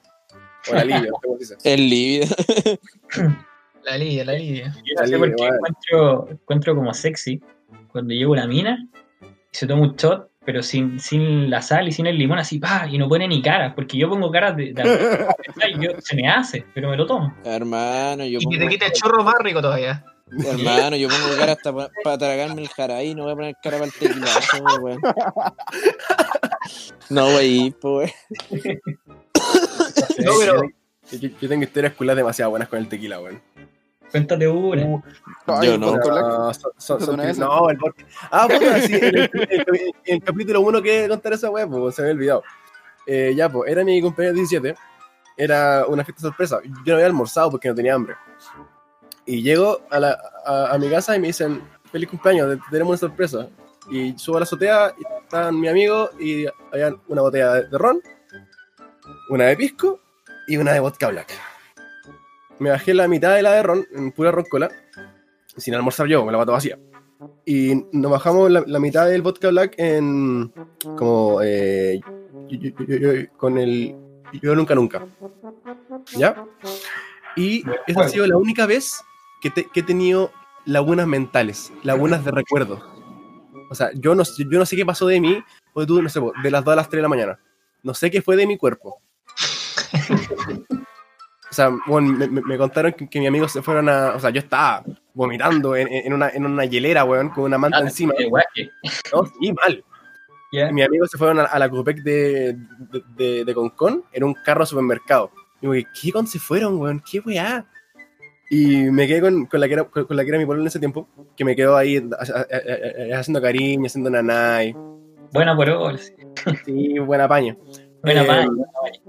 O la libido, cómo se dice. El lívido. La Lidia, la Lidia. Yo no sé Dale, por qué weón. encuentro, encuentro como sexy cuando llevo una mina y se toma un shot, pero sin, sin la sal y sin el limón, así, pa, y no pone ni caras, porque yo pongo caras de. de- y yo, se me hace, pero me lo tomo. Hermano, yo Y que te quita el chorro más rico todavía. Hermano, yo pongo cara hasta para tragarme el jaraí, no voy a poner cara para el tequilazo, weón. No, wey, pues. No, pero. Yo, tengo historias culas demasiado buenas con el tequila, weón. Cuéntate una. Ay, Yo no. Black. No, son- no, el. Ah, puta, sí, en el, capítulo 1 que contar esa weá, pues se me había olvidado. Eh, ya, pues, era mi cumpleaños 17. Era una fiesta sorpresa. Yo no había almorzado porque no tenía hambre. Y llego a, la, a, mi casa y me dicen, feliz cumpleaños, te- tenemos una sorpresa. Y subo a la azotea y estaban mi amigo y había una botella de, ron una de pisco y una de vodka black. Me bajé la mitad de la de ron, en pura roncola, sin almorzar yo, con la pata vacía. Y nos bajamos la, mitad del vodka black en. como. eh, con el. Yo nunca nunca. ¿Ya? Y esa ha sido la única vez que, te- que he tenido lagunas mentales, lagunas de recuerdo. O sea, yo no, yo no sé qué pasó de mí, o tú, no sé, de las 2 a las 3 de la mañana. No sé qué fue de mi cuerpo. o sea, bueno, me, me- contaron que, que mis amigos se fueron a. O sea, yo estaba vomitando en, en una, en una hielera, weón, con una manta Ah, encima. que- No, sí, mal. ya. Y mis amigos se fueron a, a la Copec de, de, de, de Concón en un carro supermercado. Y digo, ¿qué con se fueron, weón? ¿Qué weá? Y me quedé con, con la que era, con, con la que era mi pueblo en ese tiempo, que me quedó ahí ha- ha- ha- haciendo cariño, haciendo nanay. Buena por hoy. Sí, buena paña. Buena Eh, paña.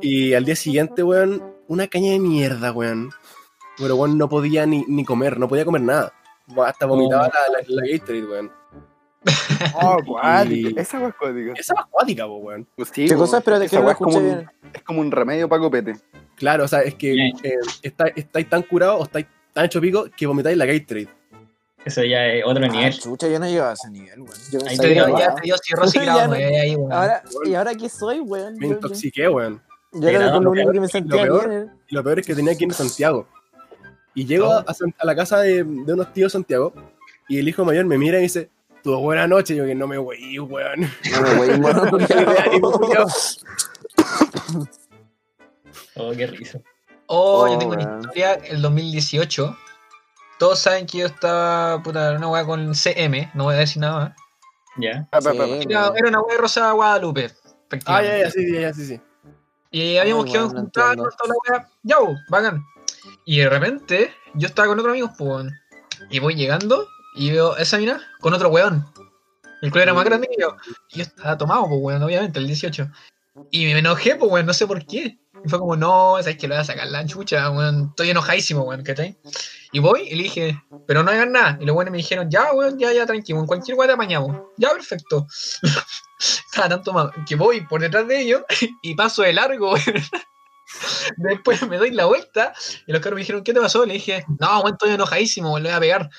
Y al día siguiente, weón, una caña de mierda, weón. Pero, weón, no podía ni, ni comer, no podía comer nada. Hasta vomitaba la, la, la Gatorade, weón. Oh. Y- Esa weá es acuática. Esa es acuática, po, weón. Pues sí, ¿Qué po, cosa? Espérate, esa que lo es como un- bien. Es como un remedio para copete. Claro, o sea, es que eh, está- estáis tan curados o estáis tan hecho pico que vomitáis la Gatorade. Eso ya es otro Ah, nivel. chucha, yo no llegaba a ese nivel, weón. Yo Ahí Te dio- ya te dio cirrosis Ya grado no- 9 ahí, weón. Ahora, ¿Y ahora qué soy, weón? Me intoxiqué, weón. Yo era lo lo único que me Lo sentía peor- bien. eh. Y lo peor es que tenía que ir a Santiago. Y llego a la casa de, de unos tíos de Santiago y el hijo mayor me mira y dice, tuvo buena noche. Yo que no me voy, weón. No me fui yo. Oh, qué risa. Oh, yo Oh, tengo una weón. historia, el 2018. Todos saben que yo estaba, puta, una weá con CM, no voy a decir nada más. Ya. Ah. Sí, Era, era una weá de Rosa Guadalupe, Ah, efectivamente. ya, ya, sí, sí, ya, sí, sí. Y habíamos Ay, quedado weón, entiendo. toda la weá. Ya, bacán. Y de repente, yo estaba con otro amigo, pues, weón. Y voy llegando y veo esa mina con otro weón. El culo era más grande que yo. Y yo estaba tomado, pues, weón, obviamente, el 18. Y me enojé, pues, weón, no sé por qué. Y fue como, no, sabes que le voy a sacar la chucha, weón. Estoy enojadísimo, weón, ¿cachai? Y voy y le dije, pero no hagan nada. Y los weones me dijeron, ya, weón, ya, ya, tranquilo, en cualquier weá te apañamos. Ya, perfecto. Estaba tan tomado que voy por detrás de ellos y paso de largo, weón. Después me doy la vuelta y los caros me dijeron, ¿qué te pasó? Le dije, no, weón, estoy enojadísimo, weón, le voy a pegar.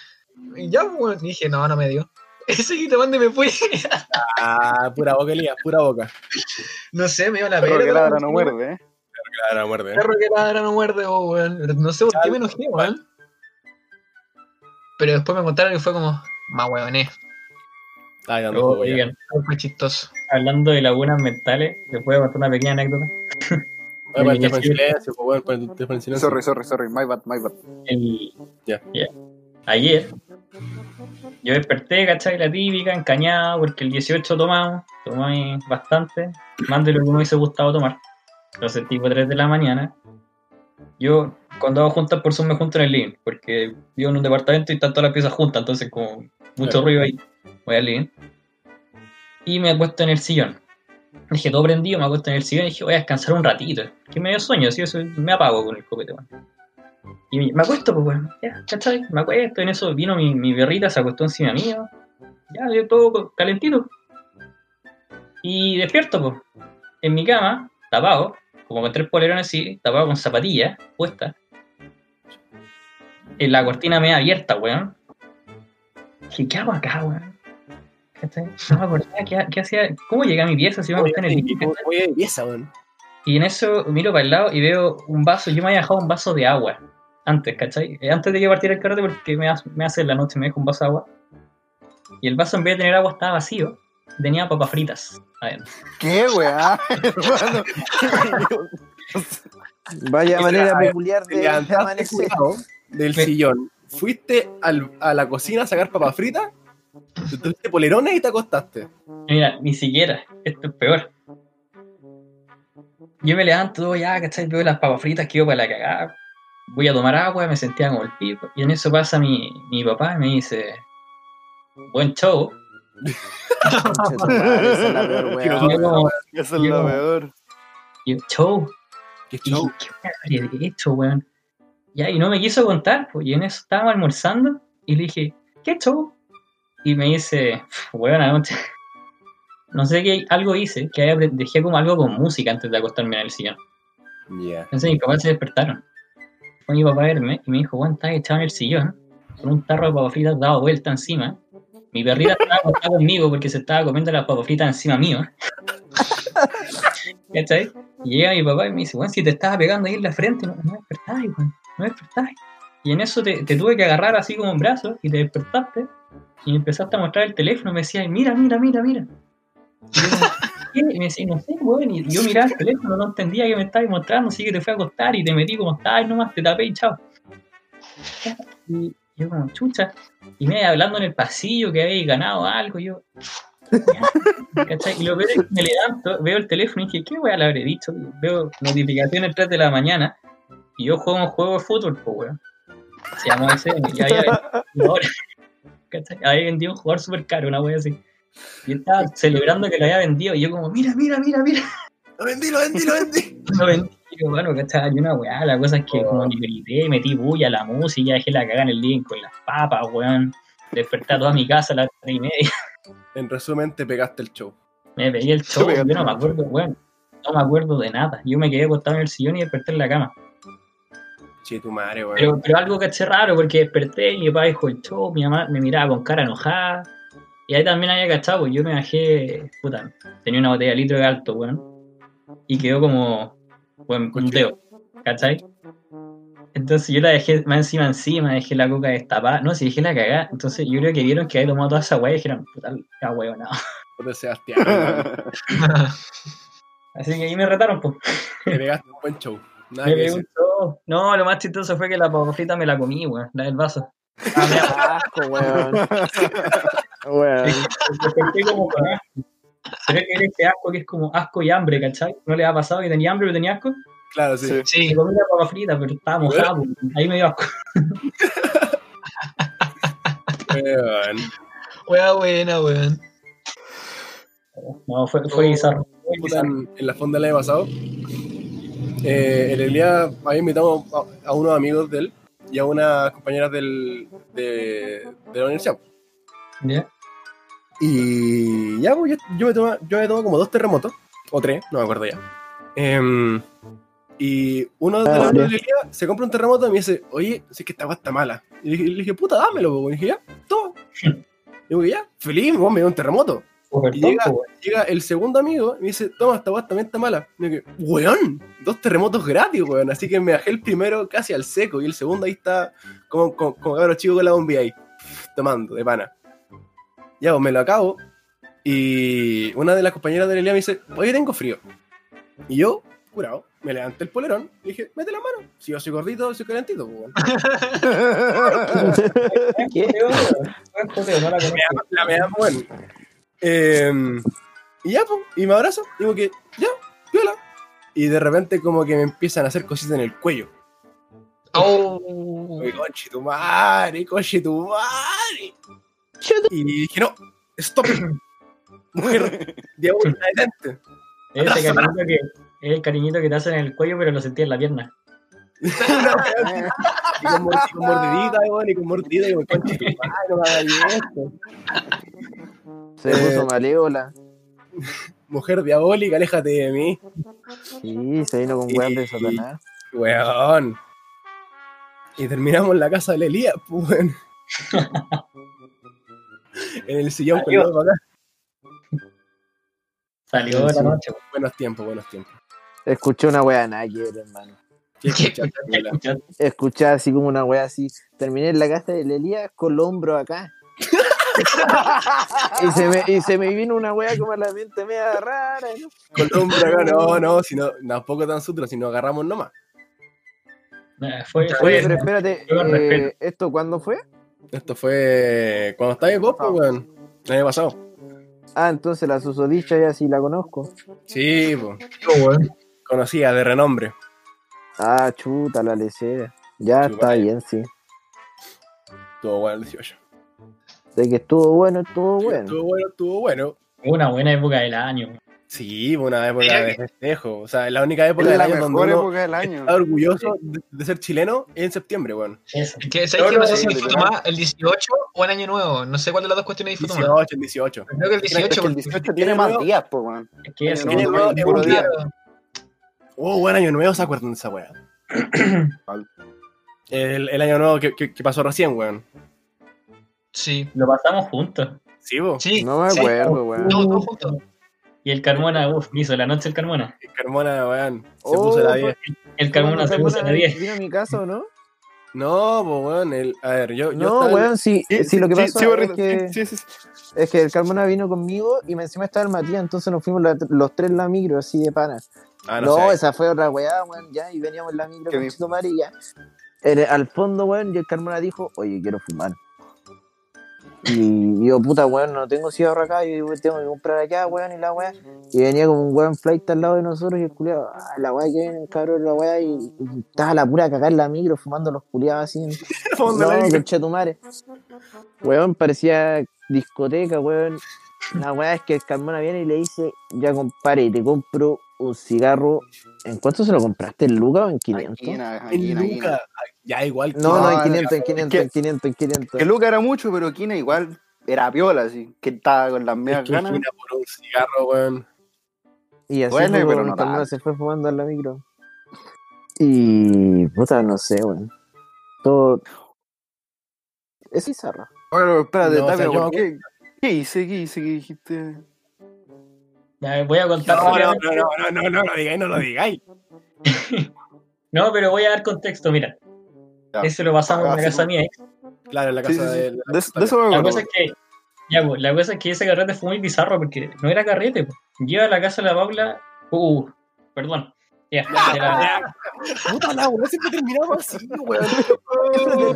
Y ya, weón, y dije, no, no me dio. Ese que te mande me fui. Ah, pura boca, Elías, pura boca. no sé, me dio la Perro pera. que pero- ladra no muerde, ¿eh? Claro, muerde. ¿eh? Perro que ladra no muerde, oh, weón. No sé por qué me enojé, weón. Pero después me contaron que fue como, más weoné. Ay, Oh, jugo ya. oigan, Fue chistoso. hablando de lagunas mentales, les voy a contar una pequeña anécdota. Pues. Sorry, sorry, sorry. My bad, my bad. El, Ya. Ayer, yo desperté, ¿cachai? La típica, encañado, porque el 18 tomamos, tomamos bastante, más de lo que me hubiese gustado tomar. Entonces, tipo 3 de la mañana, yo cuando hago juntas por Zoom me junto en el living, porque vivo en un departamento y están todas las piezas juntas, entonces como mucho Claro. ruido ahí, voy al living. Y me acuesto en el sillón. Dije, todo prendido, me acuesto en el sillón y dije, voy a descansar un ratito. Que me dio sueño, así eso me apago con el copete, weón. Y me acuesto, pues, weón. Ya, ¿cachai? Me acuesto, en eso vino mi, mi perrita, se acostó encima mío. Ya, yo todo calentito. Y despierto, pues. En mi cama, tapado, como con tres polerones así, tapado con zapatillas puestas. En la cortina media abierta, weón. Dije, ¿qué hago acá, weón? ¿Cachai? No me acordaba qué, qué hacía. ¿Cómo llegué a mi pieza si me acosté en el empieza, weón. Y en eso miro para el lado y veo un vaso. Yo me había dejado un vaso de agua antes, ¿cachai? Eh, Antes de que partiera el carrete, porque me hace, me hace en la noche, me dejo un vaso de agua. Y el vaso, en vez de tener agua, estaba vacío. Tenía papas fritas adentro. ¿Qué, weá? Vaya manera peculiar de levantaste amanecer. del Me- sillón, fuiste al- a la cocina a sacar papas fritas, te tuviste polerones y te acostaste. Mira, ni siquiera. Esto es peor. Yo me levanto, todo ya, ¿cachai? Veo las papas fritas, quedo para la cagada. Voy a tomar agua, me sentía como el pico. Y en eso pasa mi, mi papá y me dice: Buen show. Es la peor es lo peor. y yo, show. Qué show. dije, ¿qué habría hecho, weón? Ya, y no me quiso contar, pues, y en eso estábamos almorzando, y le dije, ¿qué show? Y me dice, weón, anoche, no sé qué, algo hice, que había- dejé como algo con música antes de acostarme en el sillón. Ya. Entonces mis papás se despertaron. Fue mi papá a verme y me dijo, Juan, estás echado en el sillón, con un tarro de papas fritas dado vuelta encima. Mi perrita estaba acostada conmigo porque se estaba comiendo las papas fritas encima mío. ¿Cachai? Y llega mi papá y me dice, Juan, si te estaba pegando ahí en la frente, no, no despertáis, Juan, no despertáis. Y en eso te, te tuve que agarrar así como en brazos y te despertaste y empezaste a mostrar el teléfono y me decía, mira, mira, mira, mira. Y me decía, no sé, weón. Y yo miraba el teléfono, no entendía que me estabas mostrando, así que te fui a acostar y te metí como estabas nomás, te tapé y chao. Y yo como, chucha. Y me hablando en el pasillo que habéis ganado algo, y yo... ¿cachai? Y lo que me levanto, veo el teléfono y dije, ¿qué weá le habré dicho? Veo notificaciones 3 de la mañana y yo juego un juego de fútbol, pues weón. Se llama ese, y ¿cachai? Había vendido un jugador súper caro, una wea así. Y estaba celebrando que lo había vendido y yo como, mira, mira, mira, mira. Lo vendí, lo vendí, lo vendí. Lo vendí, yo, bueno, ¿cachai? Y una weá, la cosa es que como ni grité, metí bulla a la música, dejé la cagada en el link con las papas, weón. Desperté a toda mi casa a las tres y media. En resumen, te pegaste el show. Me pegué el show, yo no me acuerdo, weón. No me acuerdo de nada. Yo me quedé acostado en el sillón y desperté en la cama. Che, tu madre, weón. Pero, pero algo caché raro porque desperté y mi papá dijo el show, mi mamá me miraba con cara enojada. Y ahí también había cachado, pues yo me bajé, puta, tenía una botella de litro de alto, weón. Y quedó como, weón, un dedo, ¿cachai? Entonces yo la dejé más encima encima, dejé la coca destapada. No, si dejé la cagada. Entonces yo creo que vieron que había tomado toda esa weá y dijeron, puta, la weón, no. Joder, Sebastián. Así que ahí me retaron, pues. Te pegaste un buen show. Nada Me un show. No, lo más chistoso fue que la papa frita me la comí, weón, la del vaso. Ah, me asco, weón. Weón. Desperté como con asco. Pero que ese asco que es como asco y hambre, ¿cachai? ¿No le ha pasado que tenía hambre pero tenía asco? Claro, sí. Sí. Sí, Me comí la papa frita, pero estaba mojada, pues, ahí me dio asco. Weón. wea buena, weón. No, fue, fue bizarro. En, en la fonda del año pasado, eh, el Elías había invitado a, a unos amigos de él y a unas compañeras del, de, de la universidad. ¿Ya? Y ya, pues, yo, yo, me tomé, yo me tomé como dos terremotos, o tres, no me acuerdo ya. Em, y uno de Ah, los se compra un terremoto y me dice, oye, si es que esta agua está mala. Y le dije, puta, dámelo, po". y dije, ya, toma. Y digo, ya, feliz, vos me dio un terremoto. Y llega, llega el segundo amigo y me dice, toma, esta weá también está mala. Y yo weón, dos terremotos gratis, weón. Así que me bajé el primero casi al seco y el segundo ahí está como, como, como cabro chico con la bombilla ahí, tomando, de pana. Ya, pues me lo acabo y una de las compañeras de Elia me dice, oye, tengo frío. Y yo, curado, me levanté el polerón y dije, mete la mano. Si yo soy gordito, soy calentito, pues. ¿Qué? La me da bueno. Eh, y ya, pues, y me abrazo, digo que, ya, viola. Y de repente como que me empiezan a hacer cositas en el cuello. Oh, Oye, conche tu madre, conche tu madre. Y dije, no, stop. Mujer, diabólica, detente. Es ese cariñito que, es el cariñito que te hacen en el cuello, pero lo sentí en la pierna. Y con, y con mordidita, weón, y con mordidita, y tu madre, no me hagas esto. Se puso malévola. Mujer diabólica, aléjate de mí. Sí, se vino con weas de Satanás. Weón. Y terminamos en la casa de Elías, pues, weón. En el sillón con Adiós. los acá. Salió Sí, la noche. Buenos tiempos, buenos tiempos. Escuché una wea que ver, hermano. ¿Qué escuchaste, Viola? Escuché así como una wea así. Terminé en la casa de Elías con los hombros acá. y, se me, y se me vino una wea como a la mente media rara. ¿no? Con el hombro acá, no, no, si no, tampoco tan sutro, si nos agarramos nomás. Eh, Fue, Oye, fue, pero espérate, eh. ¿esto cuándo fue? Esto fue cuando estaba en pues, weón. El año pasado. Ah, entonces la susodicha ya sí la conozco. Sí, pues. weón. Conocida, de renombre. Ah, chuta, la lecera. Ya Chupa. está bien, sí. Estuvo bueno el 18. De que estuvo bueno, estuvo bueno. Estuvo bueno, estuvo bueno. una buena época del año. Sí, una época de festejo. O sea, es la única época Es del la año donde mejor época del año. está orgulloso de, de ser chileno es en septiembre, weón. Es que, ¿sabes qué? No sé si Sí, disfruto más el 18 o el año nuevo. No sé cuál de las dos cuestiones disfruto más. 18, el 18. Creo que el Es 18 que el porque 18 tiene más días, pues, weón. Es que eso. Tiene no, más- es puro un día. Oh, buen año nuevo, ¿se acuerdan de esa weá? El, el año nuevo que, que- que pasó recién, weón. Sí. Lo pasamos juntos. Sí, vos. Sí. No me sí. acuerdo, weón. No, todos juntos. Y el Carmona, uff, me hizo la noche el Carmona. Carmona, weón. Se Oh, puso la fue- 10. El Carmona se puso la 10. ¿Vino a mi casa o no? No, pues, weón. El, a ver, yo. yo No, estaba- weón, sí, sí, lo que sí, es que, sí, sí, sí. es que el Carmona vino conmigo y me encima estaba el Matías, entonces nos fuimos la- los tres en la micro, así de panas. Ah, No, no, sé. esa fue otra weá, weón, ya, y veníamos en la micro con. Chito el- al fondo, weón, y el Carmona dijo, oye, quiero fumar. Y yo, puta, weón, no tengo cigarro acá, yo tengo que comprar acá, weón, y la weá. Y venía como un weón flight al lado de nosotros y el culiado, ah, la weá que viene, cabrón, la weá, y, y estaba la pura cagada en la micro fumando los culiados así. No, conchetumare. Weón, parecía discoteca, weón. La weá es que el Carmona viene y le dice, ya compadre, te compro un cigarro. ¿En cuánto se lo compraste? ¿En Lucas o en 500? Aquina, En. Luca. Ya, igual. No, no, en no, 500, en no. 500, Que- en 500, en 500. Que Luca era mucho, pero Kina igual era piola, así. Que estaba con las medias ganas. esquina por un cigarro, weón. Y así Duele, pero no el Carmona se fue fumando en la micro. Y puta, no sé, weón. Todo. Es bizarro. Bueno, espérate, No, o sea, yo ¿por me ¿qué, ¿qué hice? ¿Qué hice? ¿Qué dijiste? Ya, voy a contar No, no, rápidamente. no, no, no, no, no lo digáis, no lo digáis. No, pero voy a dar contexto, mira. Ya. Ese lo pasamos en Ah, la sí, casa mía. ex. Claro, en la casa sí, sí. de. De, de eso me La cosa es que, ya, pues, la cosa es que ese carrete fue muy bizarro porque no era carrete, pues. Lleva a la casa de la Paula. Uh, perdón. Ya, de la- Puta la weón, siempre terminamos así, weón.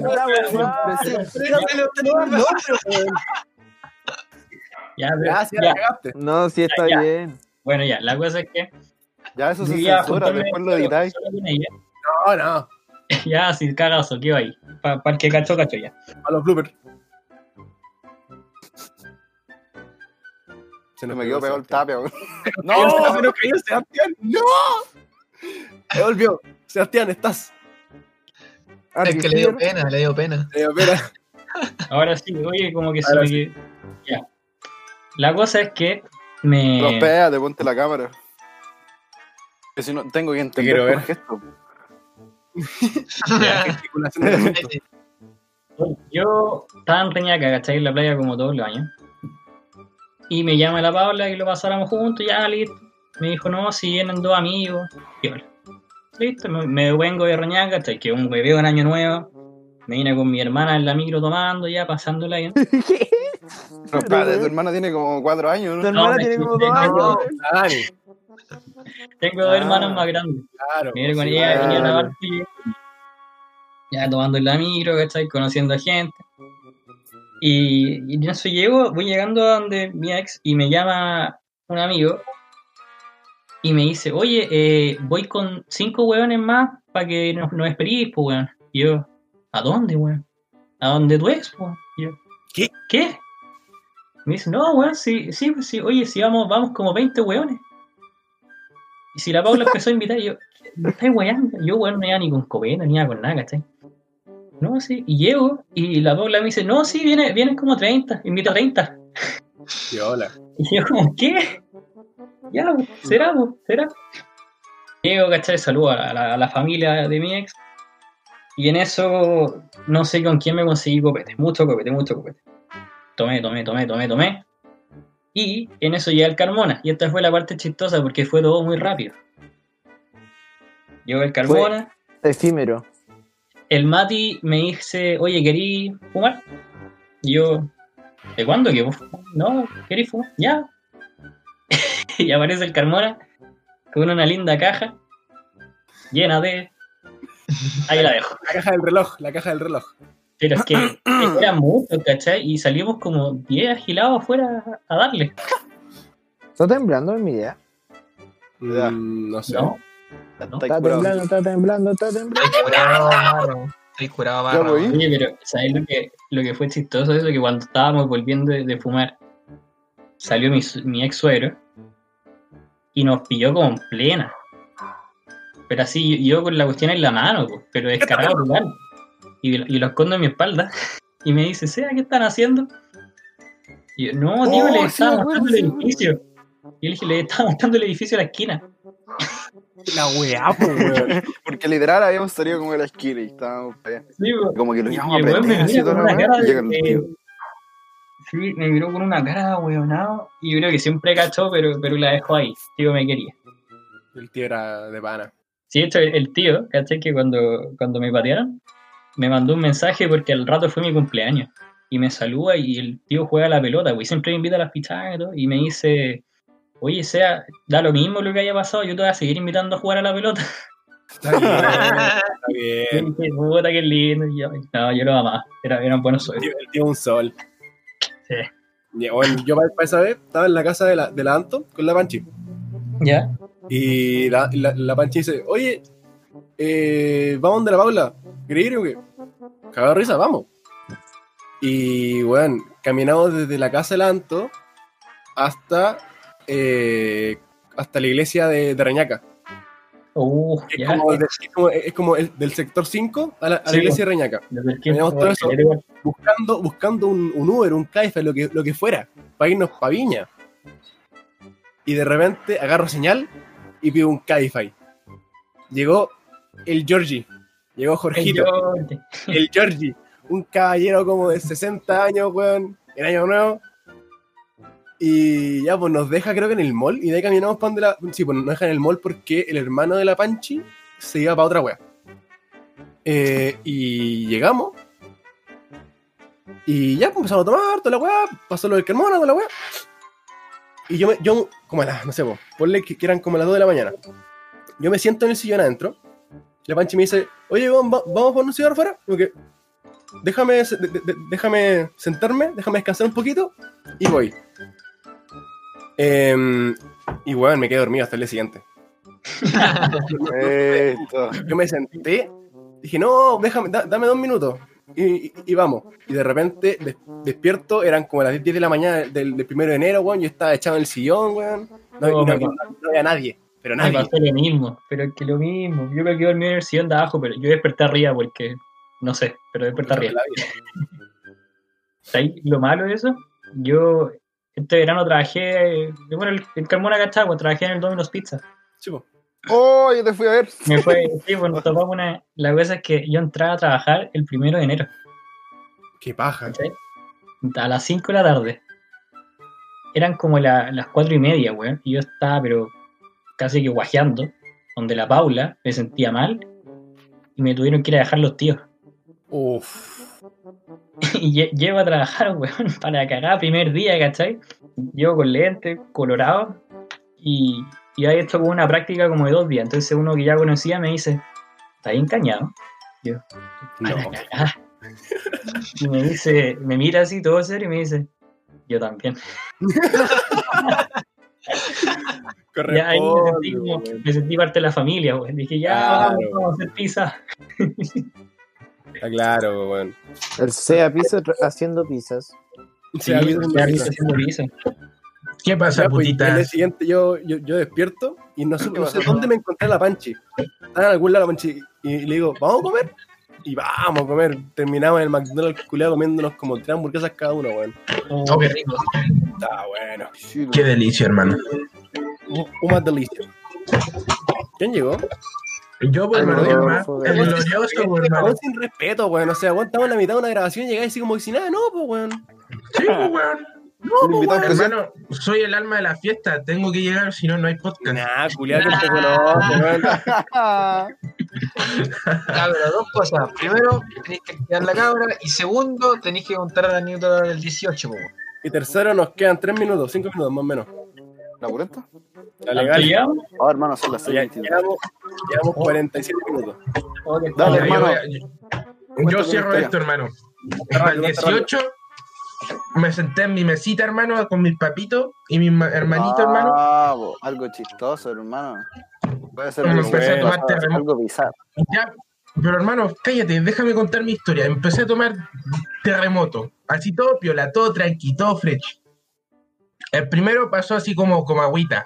Gracias, ya. la cagaste. No, sí está Ya. bien. Bueno, ya, la cosa es que Ya eso se censura, después lo editáis. No, no. Ya, sin cagazo, ¿qué va ahí? Para el que cacho, cacho ya. A los bloopers. Se Se me quedó pegado el Tapia, weón. ¡No! ¡Se nos cayó Sebastián! ¡No! Se volvió. Sebastián, estás. Es que le dio pena, le dio pena. Eh, espera. Ahora sí, oye, como que se me sí. quedó- Ya. La cosa es que me. Pero espérate, ponte la cámara. Que si no, tengo que entender quiero ver. punto. Yo estaba en Reñaca, ¿cachai? En la playa como todos los años. Y me llama la Paula y lo pasáramos juntos, ya, listo. Me dijo, no, si vienen dos amigos. Y hola. Listo, me, me vengo de Reñaca, ¿cachai? Que un bebé en año nuevo. Me vine con mi hermana en la micro tomando, ya, pasándola bien. No, tu hermana tiene como cuatro años, Tu ¿no? hermana me- tiene como dos años. Tengo dos Ah. hermanos más grandes. Claro. Sí, venía a la y- ya tomando en la micro, ¿cachai? Conociendo a gente. Y, y eso llego, voy llegando a donde mi ex y me llama un amigo y me dice, oye, eh, voy con cinco hueones más para que nos, nos esperís, pues, weón. Y yo, ¿a dónde, weón? ¿A dónde tu ex, weón? Y yo, ¿Qué? ¿Qué? Me dice, no, weón, sí, sí, pues, sí, oye, si vamos, vamos como 20 hueones. Y si la Paula empezó a invitar, y yo, me estáis weando. Yo, weón, no iba ni con copeta, ni iba con nada, ¿cachai? No, sí. Y llego, y la Paula me dice, no, sí, viene, vienen como 30, invita a 30. Sí, hola. Y yo, como, ¿qué? Ya, será, pues, será. Llego, ¿cachai? Saludo a la- a la familia de mi ex. Y en eso, no sé con quién me conseguí copete. Mucho copete, mucho copete. Tomé, tomé, tomé, tomé, tomé. Y en eso llega el Carmona. Y esta fue la parte chistosa porque fue todo muy rápido. Llegó el Carmona. Efímero. El Mati me dice, oye, ¿querí fumar? Y yo, ¿de cuándo que vos fumar? No, ¿querí fumar? Ya. y aparece el Carmona con una linda caja llena de... Ahí la dejo. La caja del reloj, la caja del reloj. Pero es que era mucho, ¿cachai? Y salimos como 10 agilados afuera a darle. ¿Está temblando en mi idea? Ya. Mm, no sé. ¿No? Está temblando, está temblando, está temblando. Estoy curado, barro. Estoy curado, voy. Oye, pero ¿sabes lo que, lo que fue chistoso? Eso que cuando estábamos volviendo de, de fumar, salió mi, ex suegro y nos pilló como en plena. Pero así, yo, yo con la cuestión en la mano, pero descargado total. Y, y lo escondo en mi espalda. Y me dice, Sea, ¿qué están haciendo? Y yo, no, tío, Oh, le sí, estaba mostrando el sí, edificio. Y yo le dije, le estaba mostrando el edificio a la esquina. La weá, po, weón. Porque literal habíamos salido como de la esquina y estábamos allá. Sí, Como que lo íbamos a me así toda la weá. Sí, miró con una cara de weonado y yo creo que siempre cachó, pero, pero la dejó ahí. Tío me quería. El tío era de pana. Sí, el, el tío, ¿cachai? Que cuando, cuando me patearon, me mandó un mensaje porque al rato fue mi cumpleaños. Y me saluda y el tío juega a la pelota, güey. Siempre me invita a las pichadas y todo. Y me dice, oye, sea, da lo mismo lo que haya pasado, yo te voy a seguir invitando a jugar a la pelota. Está bien, está Y bien. dije, puta, qué lindo. Y yo, no, yo lo amaba. Era, buenos El sueños. tío, el tío un sol. Sí. Y, yo para esa vez estaba en la casa de la, de la Anto con la Panchi. ¿Ya? Y la, la, la Panchi dice, oye, eh, vamos donde la Paula. ¿Querés ir o qué? Cagado de risa, vamos. Y bueno, caminamos desde la casa de la Anto hasta, eh, hasta la iglesia de, de Reñaca. Uh, Es ya. como, de- es como- es como el- del sector 5 a la, a la iglesia de Reñaca. Teníamos todo eso. Buscando, buscando un, un Uber, un Caifa, lo que, lo que fuera, para irnos para Viña. Y de repente agarro señal y pido un Cabify. Llegó el Georgie. Llegó Jorgito. Yo- El Georgie. Un caballero como de 60 años, weón. En año nuevo. Y ya, pues nos deja creo que en el mall. Y de ahí caminamos para donde la... Sí, pues nos deja en el mall porque el hermano de la Panchi se iba para otra wea. Eh, y llegamos. Y ya pues, empezamos a tomar toda la weá. Pasó lo del Carmona, toda la weá. Y yo, me, yo como a las, no sé, pues, ponle que, que eran como a las 2 de la mañana. Yo me siento en el sillón adentro. La Panchi me dice, oye, vamos, va- vamos por un cigarro afuera. Como que, déjame, de- de- déjame sentarme, déjame descansar un poquito y voy. Em, y bueno, me quedé dormido hasta el día siguiente. Esto. Yo me senté, dije, no, déjame, da- dame dos minutos. Y, y- y vamos. Y de repente des- despierto, eran como las 10 de la mañana del, del primero de enero, weón. Yo estaba echado en el sillón, weón. No, no- no había nadie, pero Me nadie. pasó lo mismo, pero es que lo mismo. Yo me dormido en el sillón de abajo, pero yo desperté arriba porque, no sé, pero desperté arriba. ¿Sabes lo malo de eso? Yo este verano trabajé, eh, bueno, el, el Carmona Cachagua, trabajé en el Domino's Pizza. Sí, po. Oh, yo te fui a ver. Me fue, sí, bueno, topamos una, la cosa es que yo entraba a trabajar el primero de enero, Qué paja. A las 5 de la tarde. Eran como la- las 4 y media, weón, y yo estaba, pero casi que guajeando, donde la Paula me sentía mal y me tuvieron que ir a dejar los tíos. Uf. y lle- llego a trabajar, weón, para cagar primer día, ¿cachai? Llego con lentes, colorado, y, y hay esto como una práctica como de dos días. Entonces uno que ya conocía me dice, ¿está bien cañado? Yo, "Para No. cagar". Y me dice, me mira así todo serio y me dice, yo también. Ya ahí me sentí, como- Corresponde, weón. me sentí parte de la familia, weón. Dije, ya, Claro. vamos, a hacer pizza. Está claro, weón. El Sea Pizza haciendo pizzas. Sí, a mí ya me- viste haciendo pizza. ¿Qué pasa, Ya, pues, putita? el día siguiente yo, yo, yo despierto y no sé, ¿Qué no sé dónde me encontré a la Panchi. Estaba en algún lado la Panchi y le digo, ¿vamos a comer? Y vamos a comer. Terminamos en el McDonald's culiado comiéndonos como tres hamburguesas cada uno, weón. Oh, qué rico. Está bueno. Qué delicia, hermano. Un- Una delicia. ¿Quién llegó? Yo, pues, hermano, el glorioso, pues, hermano. Weón, sin respeto, weón. O sea, en la mitad de una grabación y llegáis así como que si nada, no, pues, weón. Sí, pues, weón. No, Un invitado weón. especial. Hermano, soy el alma de la fiesta. Tengo que llegar, si no, no hay podcast. Nah, culiado que te conoce, weón. Ya, pero dos cosas. Primero, tenéis que activar la cabra. Y segundo, tenéis que contar la anécdota del 18, po. Y tercero, nos quedan tres minutos, cinco minutos más o menos. ¿La purenta? La legal. ¿Ya? Ah, hermano, son las Ya, 6. llevamos, llevamos 47 minutos. Oh, Dale, yo, hermano. a- yo Cuéntame cierro esto, hermano. El 18 me senté en mi mesita, hermano, con mis papitos y mi ma- hermanito, hermano. Ah, bo, algo chistoso, hermano. Puede ser empecé a bueno, tomar terremoto. algo bizarro. Ya, pero hermano, cállate, déjame contar mi historia. Empecé a tomar terremoto, así todo piola, todo tranqui, todo fresh. El primero pasó así como, como agüita.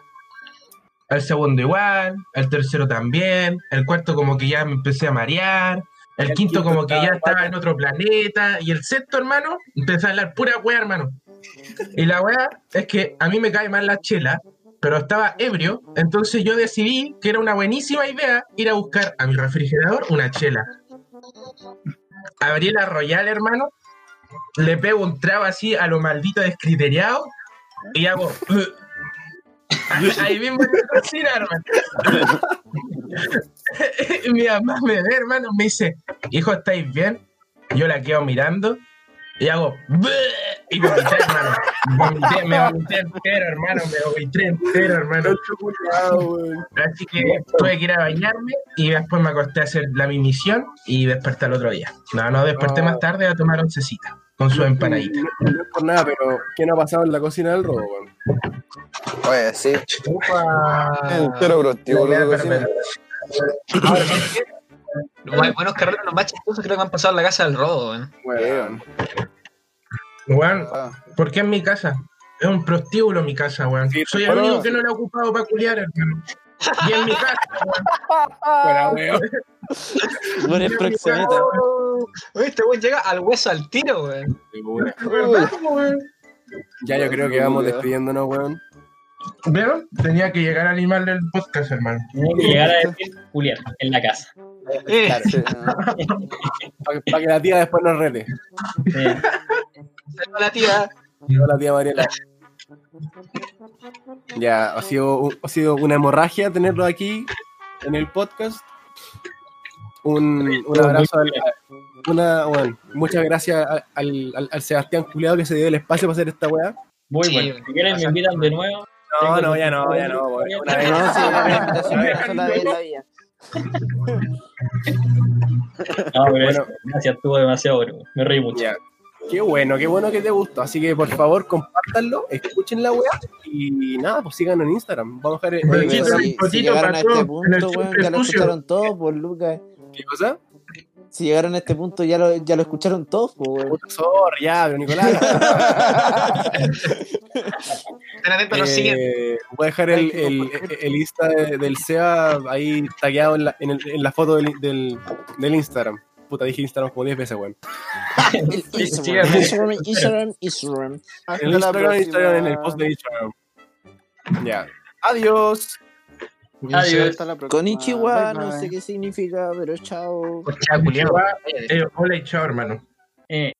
El segundo igual, el tercero también, el cuarto como que ya me empecé a marear, el El quinto quinto como que ya estaba en otro planeta, y el sexto, hermano, empecé a hablar pura wea, hermano. Y la wea es que a mí me cae mal la chela, pero estaba ebrio, entonces yo decidí que era una buenísima idea ir a buscar a mi refrigerador una chela. Abrí la Royal, hermano, le pego un trago así a lo maldito descriteriado y hago... Ahí mismo en la cocina, hermano. Y mi mamá me ve, hermano, me dice, hijo, ¿estáis bien? Yo la quedo mirando y hago y vomité, hermano. Vomité, me vomité entero, hermano. Me vomité entero, hermano. Así que tuve que ir a bañarme y después me acosté a hacer la mi misión y desperté el otro día. No, no, desperté más tarde a tomar oncecita con su empanadita. No es por nada, pero ¿qué no ha pasado en la cocina del robo, weón? Oye, sí. Upa. Entero prostíbulo de cocina. Los más- buenos carreras, los más chistosos creo que han pasado en la casa del robo, weón. Weón. Weón, Ah, ¿por qué en mi casa? Es un prostíbulo mi casa, weón. Sí, Soy el bueno, único que no lo he ocupado para culiar, hermano. Y en mi casa, weón. Buena, weón. Bueno, es proxeneta. Este weón llega al hueso al tiro, weón. Ya yo creo que vamos despidiéndonos, weón. ¿Vieron? Tenía que llegar al animal del podcast, hermano. Tenía que llegar a decir Julián en la casa. Eh, claro, sí, ah. Para que la tía después nos rete. Sí. saludo a la tía. Hola, tía Mariela. Ya, ha sido, ha sido una hemorragia tenerlo aquí en el podcast. Un, un abrazo al, una, bueno, muchas gracias al, al, al- al Sebastián Culeado que se dio el espacio para hacer esta weá. Muy Sí, bueno. Si quieren me invitan de nuevo. No, no, ya no, ya no. Una vez. No, sí, una vez en la vida. No, pero Bueno. gracias, estuvo demasiado bueno. Me reí mucho. Ya. Qué bueno, qué bueno que te gustó. Así que por favor, compártanlo, escuchen la weá y nada, pues síganos en Instagram. Vamos a dejar el, Oye. Si, si llegaron a este punto, weón, ya lo escucharon todos, por Lucas. ¿Qué cosa? Si llegaron a este punto, ya lo, ya lo escucharon todos, pues, ya, pero Nicolás. Nos siguen. Eh, voy a dejar el, el, el Insta de- del SEA ahí tagueado en la, en el- en la foto del, del, del Instagram. Puta, dije Instagram como 10 veces, weón. Instagram, Instagram, Instagram, Instagram. Hasta En el la Instagram, Instagram, en el post de Instagram. Ya. Adiós. Adiós. Hasta la próxima. Konnichiwa, Bye, no sé qué significa, pero chao. Chao. Eh, hola y chao, hermano. Eh,